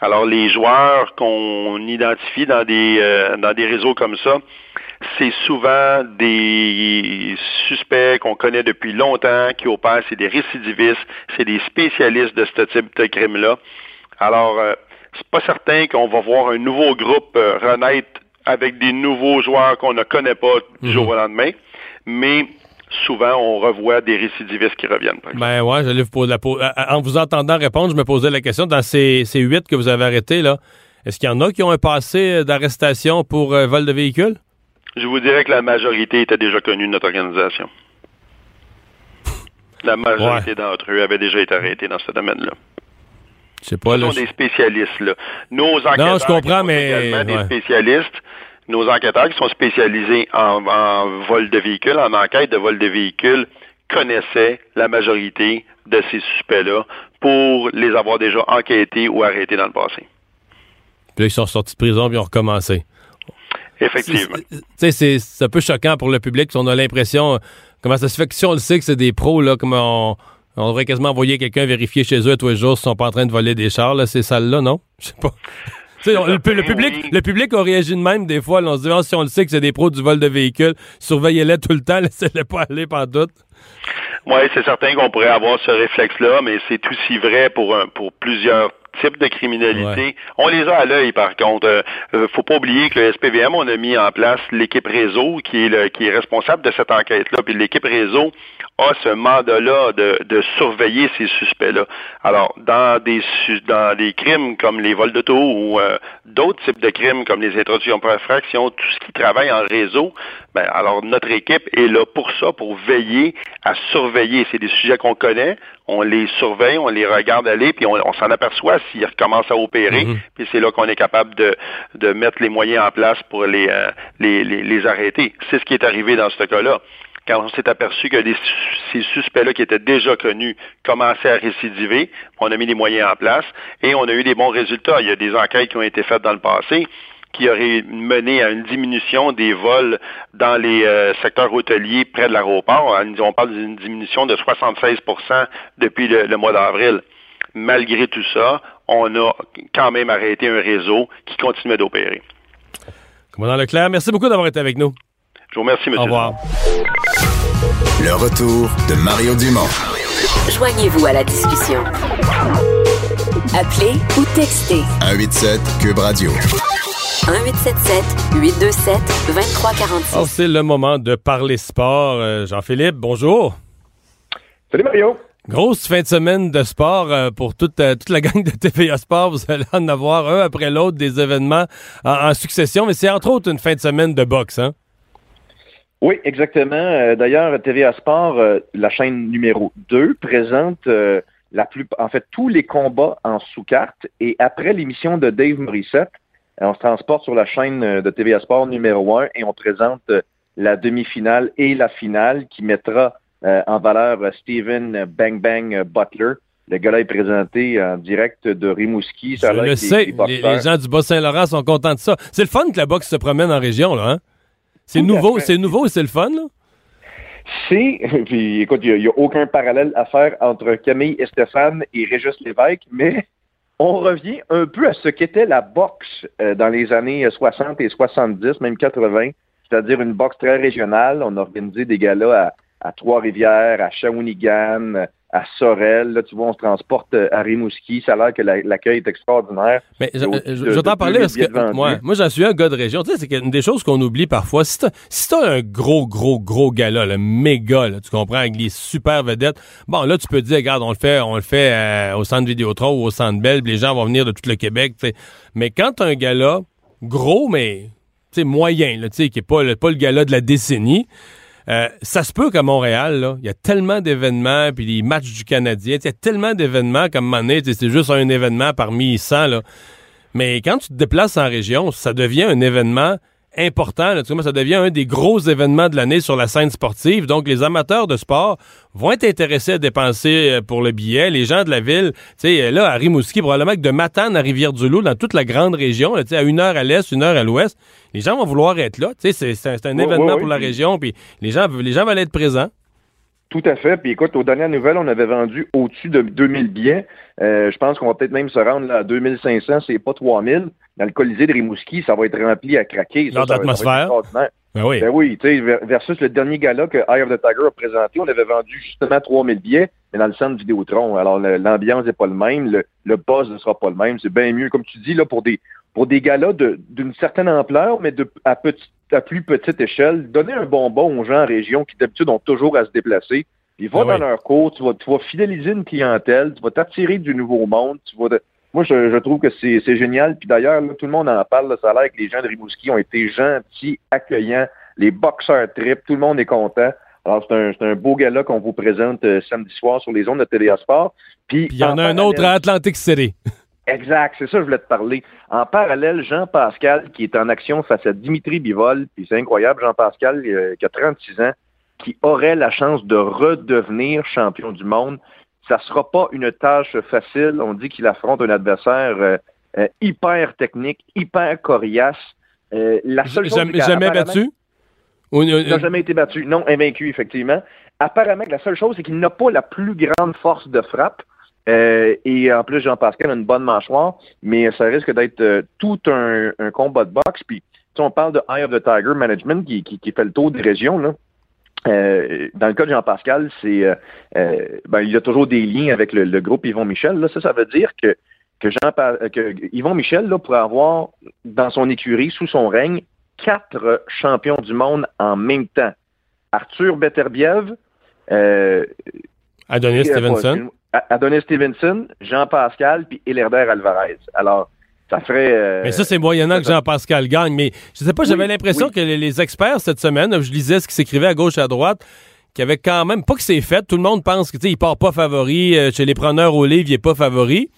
Alors, les joueurs qu'on identifie dans des dans des réseaux comme ça, c'est souvent des suspects qu'on connaît depuis longtemps, qui opèrent, c'est des récidivistes, c'est des spécialistes de ce type de crime-là. Alors, c'est pas certain qu'on va voir un nouveau groupe renaître avec des nouveaux joueurs qu'on ne connaît pas du jour mhm. au lendemain, mais souvent on revoit des récidivistes qui reviennent. Ben ouais, j'allais vous poser la En vous entendant répondre, je me posais la question dans ces, ces huit que vous avez arrêtés là, est-ce qu'il y en a qui ont un passé d'arrestation pour euh, vol de véhicule? Je vous dirais que la majorité était déjà connue de notre organisation. La majorité d'entre eux avaient déjà été arrêtés dans ce domaine-là. Ce sont des spécialistes, là. Nos enquêteurs non, je comprends, mais... également des spécialistes. Nos enquêteurs qui sont spécialisés en, vol de véhicules, en enquête de vol de véhicules, connaissaient la majorité de ces suspects-là pour les avoir déjà enquêtés ou arrêtés dans le passé. Puis là, ils sont sortis de prison et ils ont recommencé. Effectivement. Tu sais, c'est un peu choquant pour le public. On a l'impression, comment ça se fait que si on le sait que c'est des pros, là, comment on on devrait quasiment envoyer quelqu'un vérifier chez eux tous les jours s'ils sont pas en train de voler des chars, là, ces salles-là, non? Je sais pas. le, public, le public a réagi de même des fois. on se dit, ah, si on le sait que c'est des pros du vol de véhicules, surveillez-les tout le temps, laissez-les pas aller par doute. Oui, c'est certain qu'on pourrait avoir ce réflexe-là, mais c'est aussi vrai pour, pour plusieurs types de criminalité. On les a à l'œil, par contre. Euh, euh, faut pas oublier que le SPVM, on a mis en place l'équipe réseau qui est le, qui est responsable de cette enquête-là. Puis l'équipe réseau a ce mandat-là de, de surveiller ces suspects-là. Alors, dans des dans des crimes comme les vols d'auto ou euh, d'autres types de crimes comme les introductions par infraction, tout ce qui travaille en réseau, ben alors notre équipe est là pour ça, pour veiller à surveiller. C'est des sujets qu'on connaît, on les surveille, on les regarde aller, puis on, s'en aperçoit s'ils recommencent à opérer, mhm. puis c'est là qu'on est capable de, de mettre les moyens en place pour les, euh, les, les, les arrêter. C'est ce qui est arrivé dans ce cas-là quand on s'est aperçu que ces suspects-là qui étaient déjà connus commençaient à récidiver, on a mis les moyens en place et on a eu des bons résultats. Il y a des enquêtes qui ont été faites dans le passé qui auraient mené à une diminution des vols dans les euh, secteurs hôteliers près de l'aéroport. On parle d'une diminution de 76% depuis le, mois d'avril. Malgré tout ça, on a quand même arrêté un réseau qui continuait d'opérer. Commandant Leclerc, merci beaucoup d'avoir été avec nous. Je vous remercie, monsieur. Au revoir. Le retour de Mario Dumont. Joignez-vous à la discussion. Appelez ou textez. 187 Cube Radio. 1877 827 2346. Oh, c'est le moment de parler sport. Euh, Jean-Philippe, bonjour. Salut Mario. Grosse fin de semaine de sport euh, pour toute, euh, toute la gang de TVA Sport. Vous allez en avoir un après l'autre des événements en, en succession, mais c'est entre autres une fin de semaine de boxe, hein? Oui, exactement. D'ailleurs, TVA Sport, la chaîne numéro 2, présente la plus, en fait tous les combats en sous-carte. Et après l'émission de Dave Morissette, on se transporte sur la chaîne de TVA Sport numéro 1 et on présente la demi-finale et la finale qui mettra en valeur Steven Bang Bang Butler. Le gars-là est présenté en direct de Rimouski. Je le sais, les, les, gens du Bas-Saint-Laurent sont contents de ça. C'est le fun que la boxe se promène en région, là, hein? C'est nouveau, c'est nouveau et c'est le fun, là? C'est, puis écoute, il n'y a, aucun parallèle à faire entre Camille et Stéphane et Régis Lévesque, mais on revient un peu à ce qu'était la boxe euh, dans les années 60 et 70, même 80. c'est-à-dire une boxe très régionale. On a organisé des galas à, à Trois-Rivières, à Shawinigan, à Sorel. Là, tu vois, on se transporte euh, à Rimouski. Ça a l'air que l'accueil est extraordinaire. Mais je, vais t'en parler parce que moi, moi j'en suis un gars de région. Tu sais, c'est une des choses qu'on oublie parfois. Si t'as si un gros, gros, gros gala, le méga, là, tu comprends, avec les super vedettes, bon, là, tu peux te dire, regarde, on le fait, on le fait euh, au centre Vidéotron ou au centre Belle, les gens vont venir de tout le Québec. Mais quand t'as un gala gros, mais moyen, là, qui n'est pas, pas le gala de la décennie, euh, ça se peut qu'à Montréal, il y a tellement d'événements, puis les matchs du Canadien, il y a tellement d'événements comme Mané, c'est juste un événement parmi 100. Là. Mais quand tu te déplaces en région, ça devient un événement important. Là, ça devient un des gros événements de l'année sur la scène sportive. Donc, les amateurs de sport vont être intéressés à dépenser euh, pour le billet. Les gens de la ville, tu sais, là, à Rimouski, probablement que de Matane à Rivière-du-Loup, dans toute la grande région, là, à une heure à l'est, une heure à l'ouest, les gens vont vouloir être là. Tu sais, c'est un, événement pour la région, puis les gens, les gens veulent être présents. Tout à fait. Puis écoute, aux dernières nouvelles, on avait vendu au-dessus de 2000 billets. Euh, je pense qu'on va peut-être même se rendre là, à 2500, c'est pas 3000. Dans le Colisée de Rimouski, ça va être rempli à craquer. Dans l'atmosphère. Ben oui. Ben oui, tu sais, versus le dernier gala que Eye of the Tiger a présenté, on avait vendu justement 3000 billets, mais dans le centre Vidéotron. Alors, l'ambiance n'est pas le même, le, le buzz ne sera pas le même. C'est bien mieux, comme tu dis, là, pour des, pour des galas d'une certaine ampleur, mais de, à, petit, à plus petite échelle, donner un bonbon aux gens en région qui d'habitude ont toujours à se déplacer. Ils vont ah dans leur cours, tu vas, tu vas fidéliser une clientèle, tu vas t'attirer du nouveau monde, tu vas... Moi, je, trouve que c'est génial. Puis d'ailleurs, tout le monde en parle. ça a l'air que les gens de Rimouski ont été gentils, accueillants. Les boxeurs trip, tout le monde est content. Alors, c'est un, un, beau gala qu'on vous présente euh, samedi soir sur les ondes de TVA Sport. Puis il y en, a un autre à Atlantic City. Exact, c'est ça que je voulais te parler. En parallèle, Jean-Pascal, qui est en action face à Dimitri Bivol, puis c'est incroyable, Jean-Pascal, euh, qui a 36 ans, qui aurait la chance de redevenir champion du monde. Ça sera pas une tâche facile. On dit qu'il affronte un adversaire euh, euh, hyper technique, hyper coriace. la seule jamais, jamais battu? Il n'a jamais été battu. Non, invaincu, effectivement. Apparemment, la seule chose, c'est qu'il n'a pas la plus grande force de frappe. Euh, et en plus, Jean-Pascal a une bonne mâchoire, mais ça risque d'être euh, tout un, combat de boxe. Puis, on parle de Eye of the Tiger Management qui, fait le tour des régions. Là. Euh, dans le cas de Jean-Pascal, c'est ben, il y a toujours des liens avec le, groupe Yvon Michel. Là. Ça, ça veut dire que, que, Jean, que Yvon Michel là, pourrait avoir dans son écurie, sous son règne, quatre champions du monde en même temps. Arthur Beterbiev, Adonis Stevenson. Adonis Stevenson, Jean-Pascal, puis Hilaire Alvarez. Alors, ça ferait. Euh, mais ça, c'est moyennant que Jean-Pascal gagne. Mais je sais pas, j'avais l'impression que les, experts cette semaine, je lisais ce qui s'écrivait à gauche et à droite, qu'il y avait quand même, pas que c'est fait, tout le monde pense qu'il part pas favori, euh, chez les preneurs au livre, il est pas favori.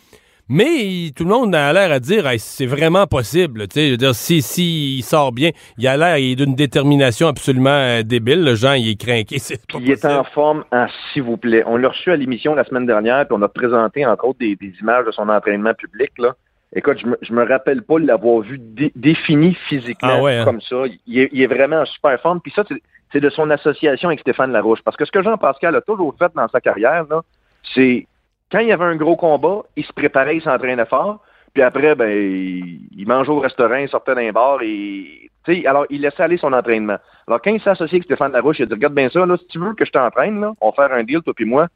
Mais tout le monde a l'air à dire c'est vraiment possible. Je veux dire, si, si il sort bien, il a l'air d'une détermination absolument euh, débile. Le gens, il est craqué. il est en forme, hein, s'il vous plaît. On l'a reçu à l'émission la semaine dernière, puis on a présenté entre autres des, images de son entraînement public. Là. Écoute, je me, me rappelle pas l'avoir vu défini physiquement ah, hein? comme ça. Il est, vraiment en super forme. Puis ça, c'est de son association avec Stéphane Larouche. Parce que ce que Jean-Pascal a toujours fait dans sa carrière, c'est quand il y avait un gros combat, il se préparait, il s'entraînait fort. Puis après, ben, il mangeait au restaurant, il sortait d'un bar et. alors, il laissait aller son entraînement. Alors, quand il s'est associé avec Stéphane Larouche, il a dit Regarde bien ça, là, si tu veux que je t'entraîne, là, on va faire un deal, toi puis moi.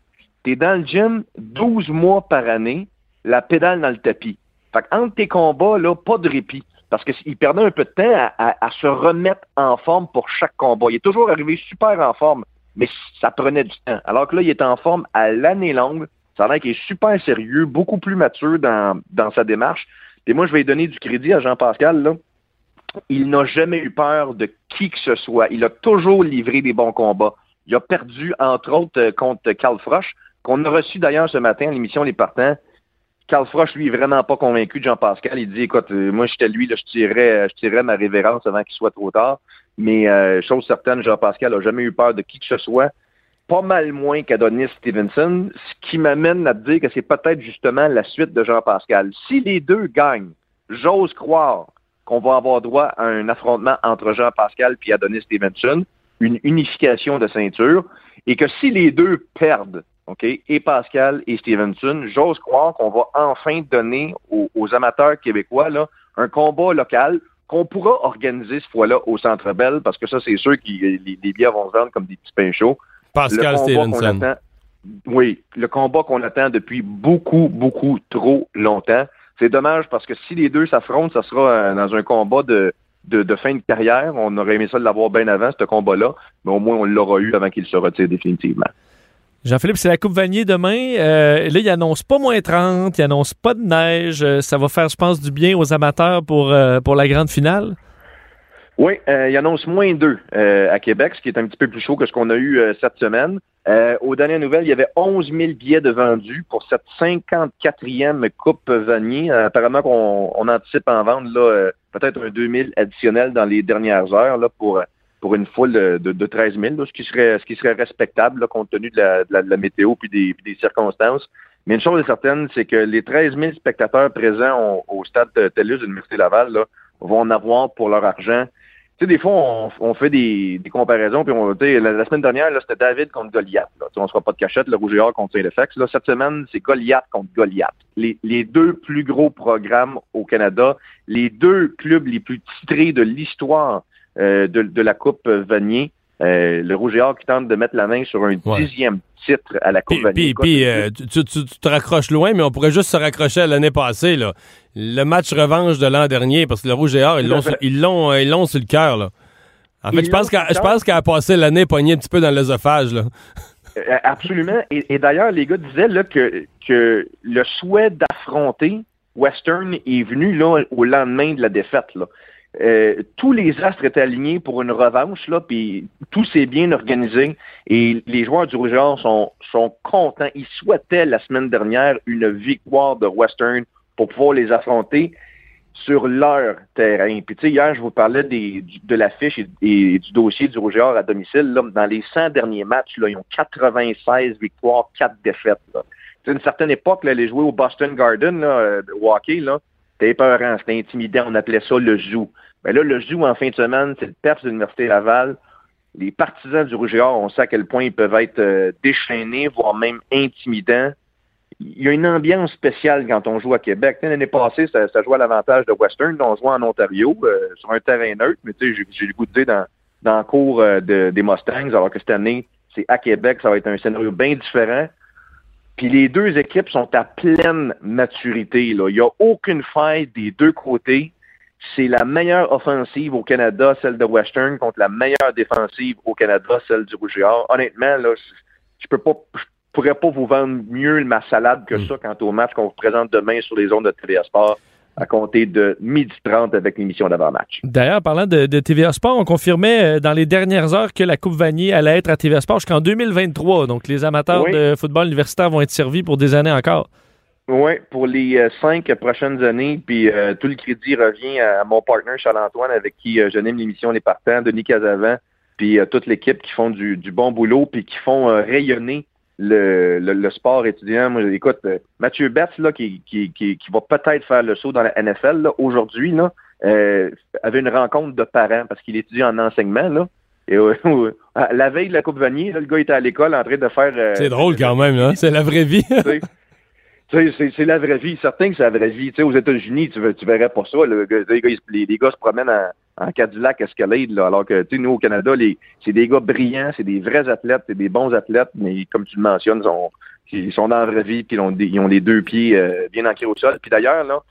T'es dans le gym 12 mois par année, la pédale dans le tapis. Fait qu'entre tes combats, là, pas de répit. Parce qu'il perdait un peu de temps à, se remettre en forme pour chaque combat. Il est toujours arrivé super en forme, mais ça prenait du temps. Alors que là, il est en forme à l'année longue. Ça a l'air qu'il est super sérieux, beaucoup plus mature dans, sa démarche. Et moi, je vais donner du crédit à Jean-Pascal. Il n'a jamais eu peur de qui que ce soit. Il a toujours livré des bons combats. Il a perdu, entre autres, euh, contre Carl Froch, qu'on a reçu d'ailleurs ce matin à l'émission Les Partants. Carl Froch, lui, est vraiment pas convaincu de Jean-Pascal. Il dit, écoute, euh, moi, j'étais lui, là, je tirerais, je tirerais ma révérence avant qu'il soit trop tard. Mais euh, chose certaine, Jean-Pascal n'a jamais eu peur de qui que ce soit pas mal moins qu'Adonis Stevenson, ce qui m'amène à dire que c'est peut-être justement la suite de Jean-Pascal. Si les deux gagnent, j'ose croire qu'on va avoir droit à un affrontement entre Jean-Pascal et Adonis Stevenson, une unification de ceinture, et que si les deux perdent, OK, et Pascal et Stevenson, j'ose croire qu'on va enfin donner aux, amateurs québécois là, un combat local qu'on pourra organiser ce fois-là au Centre Bell, parce que ça, c'est sûr que les, les billets vont se vendre comme des petits pains chauds. Pascal Stevenson. Attend, oui, le combat qu'on attend depuis beaucoup, beaucoup trop longtemps. C'est dommage parce que si les deux s'affrontent, ça sera euh, dans un combat de, de, fin de carrière. On aurait aimé ça de l'avoir bien avant, ce combat-là, mais au moins on l'aura eu avant qu'il se retire définitivement. Jean-Philippe, c'est la Coupe Vanier demain. Euh, là, il annonce pas moins 30, il annonce pas de neige. Euh, ça va faire, je pense, du bien aux amateurs pour, euh, pour la grande finale? Oui, il annonce moins 2 à Québec, ce qui est un petit peu plus chaud que ce qu'on a eu cette semaine. aux dernières nouvelles, il y avait 11 000 billets de vendus pour cette 54e Coupe Vanier. apparemment qu'on on anticipe en vendre là peut-être un 2 000 additionnel dans les dernières heures là, pour pour une foule de, de, 13 000, ce, qui serait, ce qui serait respectable compte tenu de la, météo puis des, des, circonstances. Mais une chose est certaine, c'est que les 13 000 spectateurs présents au, stade de TELUS de l'Université Laval là, vont en avoir pour leur argent. Tu sais, des fois, on, fait des, comparaisons, puis on, la, la semaine dernière, c'était David contre Goliath. Là. On ne sera pas de cachette, le Rouge et Or contre Saint-Effex. Cette semaine, c'est Goliath contre Goliath. Les, les deux plus gros programmes au Canada, les deux clubs les plus titrés de l'histoire euh, de, la Coupe Vanier. Euh, le Rouge et Or qui tente de mettre la main sur un dixième titre à la Coupe Vanier. Puis, euh, tu, te raccroches loin, mais on pourrait juste se raccrocher à l'année passée. Là. Le match revanche de l'an dernier, parce que le Rouge et Or, ils l'ont, ils l'ont, ils l'ont sur le cœur. En fait, je pense, qu'elle, je pense qu'elle a passé l'année poignée un petit peu dans l'œsophage. Absolument. Et, d'ailleurs, les gars disaient là, que, que le souhait d'affronter Western est venu là, au lendemain de la défaite. Là. Euh, tous les astres étaient alignés pour une revanche, là, puis tout s'est bien organisé et les joueurs du Rougeur sont, sont contents. Ils souhaitaient la semaine dernière une victoire de Western pour pouvoir les affronter sur leur terrain. Puis tu sais, hier, je vous parlais des, de l'affiche et, du dossier du Rougeur à domicile. Là, dans les 100 derniers matchs, là, ils ont 96 victoires, 4 défaites. Là. À une certaine époque, là, les jouer au Boston Garden, là, euh, hockey, là, c'était épeurant, c'était intimidant, on appelait ça le zoo. Mais là, le zoo en fin de semaine, c'est le PEPS de l'Université Laval. Les partisans du Rouge et Or, on sait à quel point ils peuvent être euh, déchaînés, voire même intimidants. Il y a une ambiance spéciale quand on joue à Québec. L'année passée, ça, ça jouait à l'avantage de Western. On jouait en Ontario, euh, sur un terrain neutre, mais j'ai le goût de dire dans, dans le cours euh, des Mustangs, alors que cette année, c'est à Québec, ça va être un scénario bien différent. Puis les deux équipes sont à pleine maturité. Là. Il n'y a aucune faille des deux côtés. C'est la meilleure offensive au Canada, celle de Western, contre la meilleure défensive au Canada, celle du Rouge et Or. Honnêtement, là, je peux pas, je pourrais pas vous vendre mieux ma salade que hmm. ça quant au match qu'on vous présente demain sur les ondes de TVA Sport à compter de midi 30 avec l'émission d'avant-match. D'ailleurs, parlant de, TVA Sport, on confirmait euh, dans les dernières heures que la Coupe Vanier allait être à TVA Sport jusqu'en 2023. Donc, les amateurs de football universitaire vont être servis pour des années encore. Oui, pour les euh, cinq prochaines années. Puis euh, tout le crédit revient à, mon partenaire Charles-Antoine avec qui j'anime l'émission Les Partants, Denis Casavant, puis toute l'équipe qui font du, du, bon boulot, puis qui font rayonner le, le, sport étudiant. Moi, écoute, euh, Mathieu Betts, là, qui, qui, qui, va peut-être faire le saut dans la NFL, aujourd'hui, là, euh, avait une rencontre de parents parce qu'il étudie en enseignement, là. Et euh, la veille de la Coupe Vanier, le gars était à l'école en train de faire. c'est drôle quand même, hein? C'est la vraie vie. c'est la vraie vie. Certain que c'est la vraie vie. sais, aux États-Unis, tu, tu verrais pas ça. les, gars, les, gars se promènent en, en Cadillac Escalade, là, alors que nous, au Canada, c'est des gars brillants, c'est des vrais athlètes, c'est des bons athlètes, mais comme tu le mentionnes, ils sont, ils dans la vie, puis ils ont, les deux pieds euh, bien ancrés au sol. Puis d'ailleurs, là,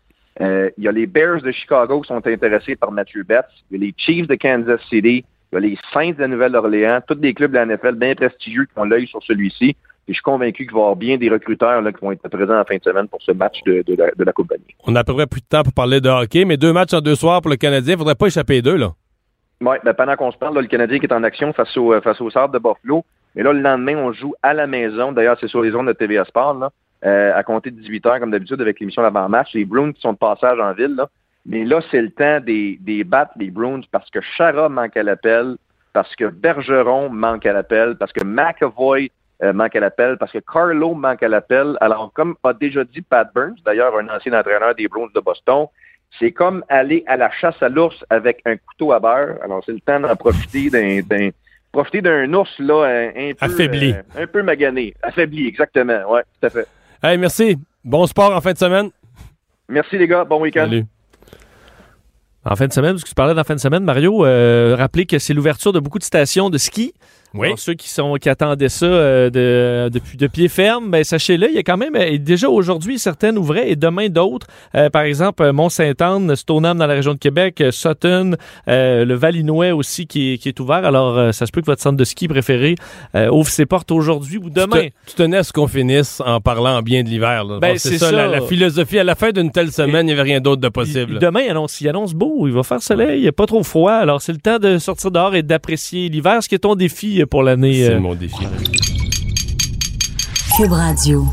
euh, il y a les Bears de Chicago qui sont intéressés par Matthew Betts, il y a les Chiefs de Kansas City, il y a les Saints de Nouvelle-Orléans, tous des clubs de la NFL bien prestigieux qui ont l'œil sur celui-ci. Et je suis convaincu qu'il va y avoir bien des recruteurs là, qui vont être présents en fin de semaine pour ce match de, la, Coupe Vanier. On a à peu près plus de temps pour parler de hockey, mais deux matchs en deux soirs pour le Canadien, il ne faudrait pas échapper deux, là. Oui, ben pendant qu'on se parle, le Canadien qui est en action face au, euh, face au de Buffalo. Mais là, le lendemain, on joue à la maison. D'ailleurs, c'est sur les zones de TVA Sport, là, euh, à compter de 18 h comme d'habitude, avec l'émission d'avant-match. Les Bruins qui sont de passage en ville, là. Mais là, c'est le temps des, des battre les Bruins parce que Chara manque à l'appel, parce que Bergeron manque à l'appel, parce que McAvoy euh, manque à l'appel, parce que Carlo manque à l'appel. Alors, comme a déjà dit Pat Burns, d'ailleurs un ancien entraîneur des Bruins de Boston, c'est comme aller à la chasse à l'ours avec un couteau à beurre. Alors, c'est le temps d'en profiter d'un, profiter d'un ours là un, peu affaibli, euh, un peu magané, affaibli, exactement. Ouais, tout à fait. Hey, merci. Bon sport en fin de semaine. Merci les gars. Bon week-end. En fin de semaine, parce que tu parlais d'en fin de semaine, Mario, euh, rappelez que c'est l'ouverture de beaucoup de stations de ski. Oui. Alors, ceux qui sont qui attendaient ça euh, de, depuis de pied ferme, ben, sachez-le, il y a quand même euh, déjà aujourd'hui certaines ouvraient et demain d'autres. Euh, par exemple, euh, Mont-Saint-Anne, Stoneham dans la région de Québec, euh, Sutton, euh, le Valinois aussi qui est, qui est ouvert. Alors, euh, ça se peut que votre centre de ski préféré euh, ouvre ses portes aujourd'hui ou demain. Tu, te- tu tenais à ce qu'on finisse en parlant bien de l'hiver. là. Ben, c'est c'est ça, ça. La, la philosophie. À la fin d'une telle semaine, il n'y avait rien d'autre de possible. Il- Demain, il annonce, il annonce beau, il va faire soleil, il n'y a pas trop froid. Alors, c'est le temps de sortir dehors et d'apprécier l'hiver. Ce qui est ton défi pour l'année. C'est euh, mon défi. Cube Radio.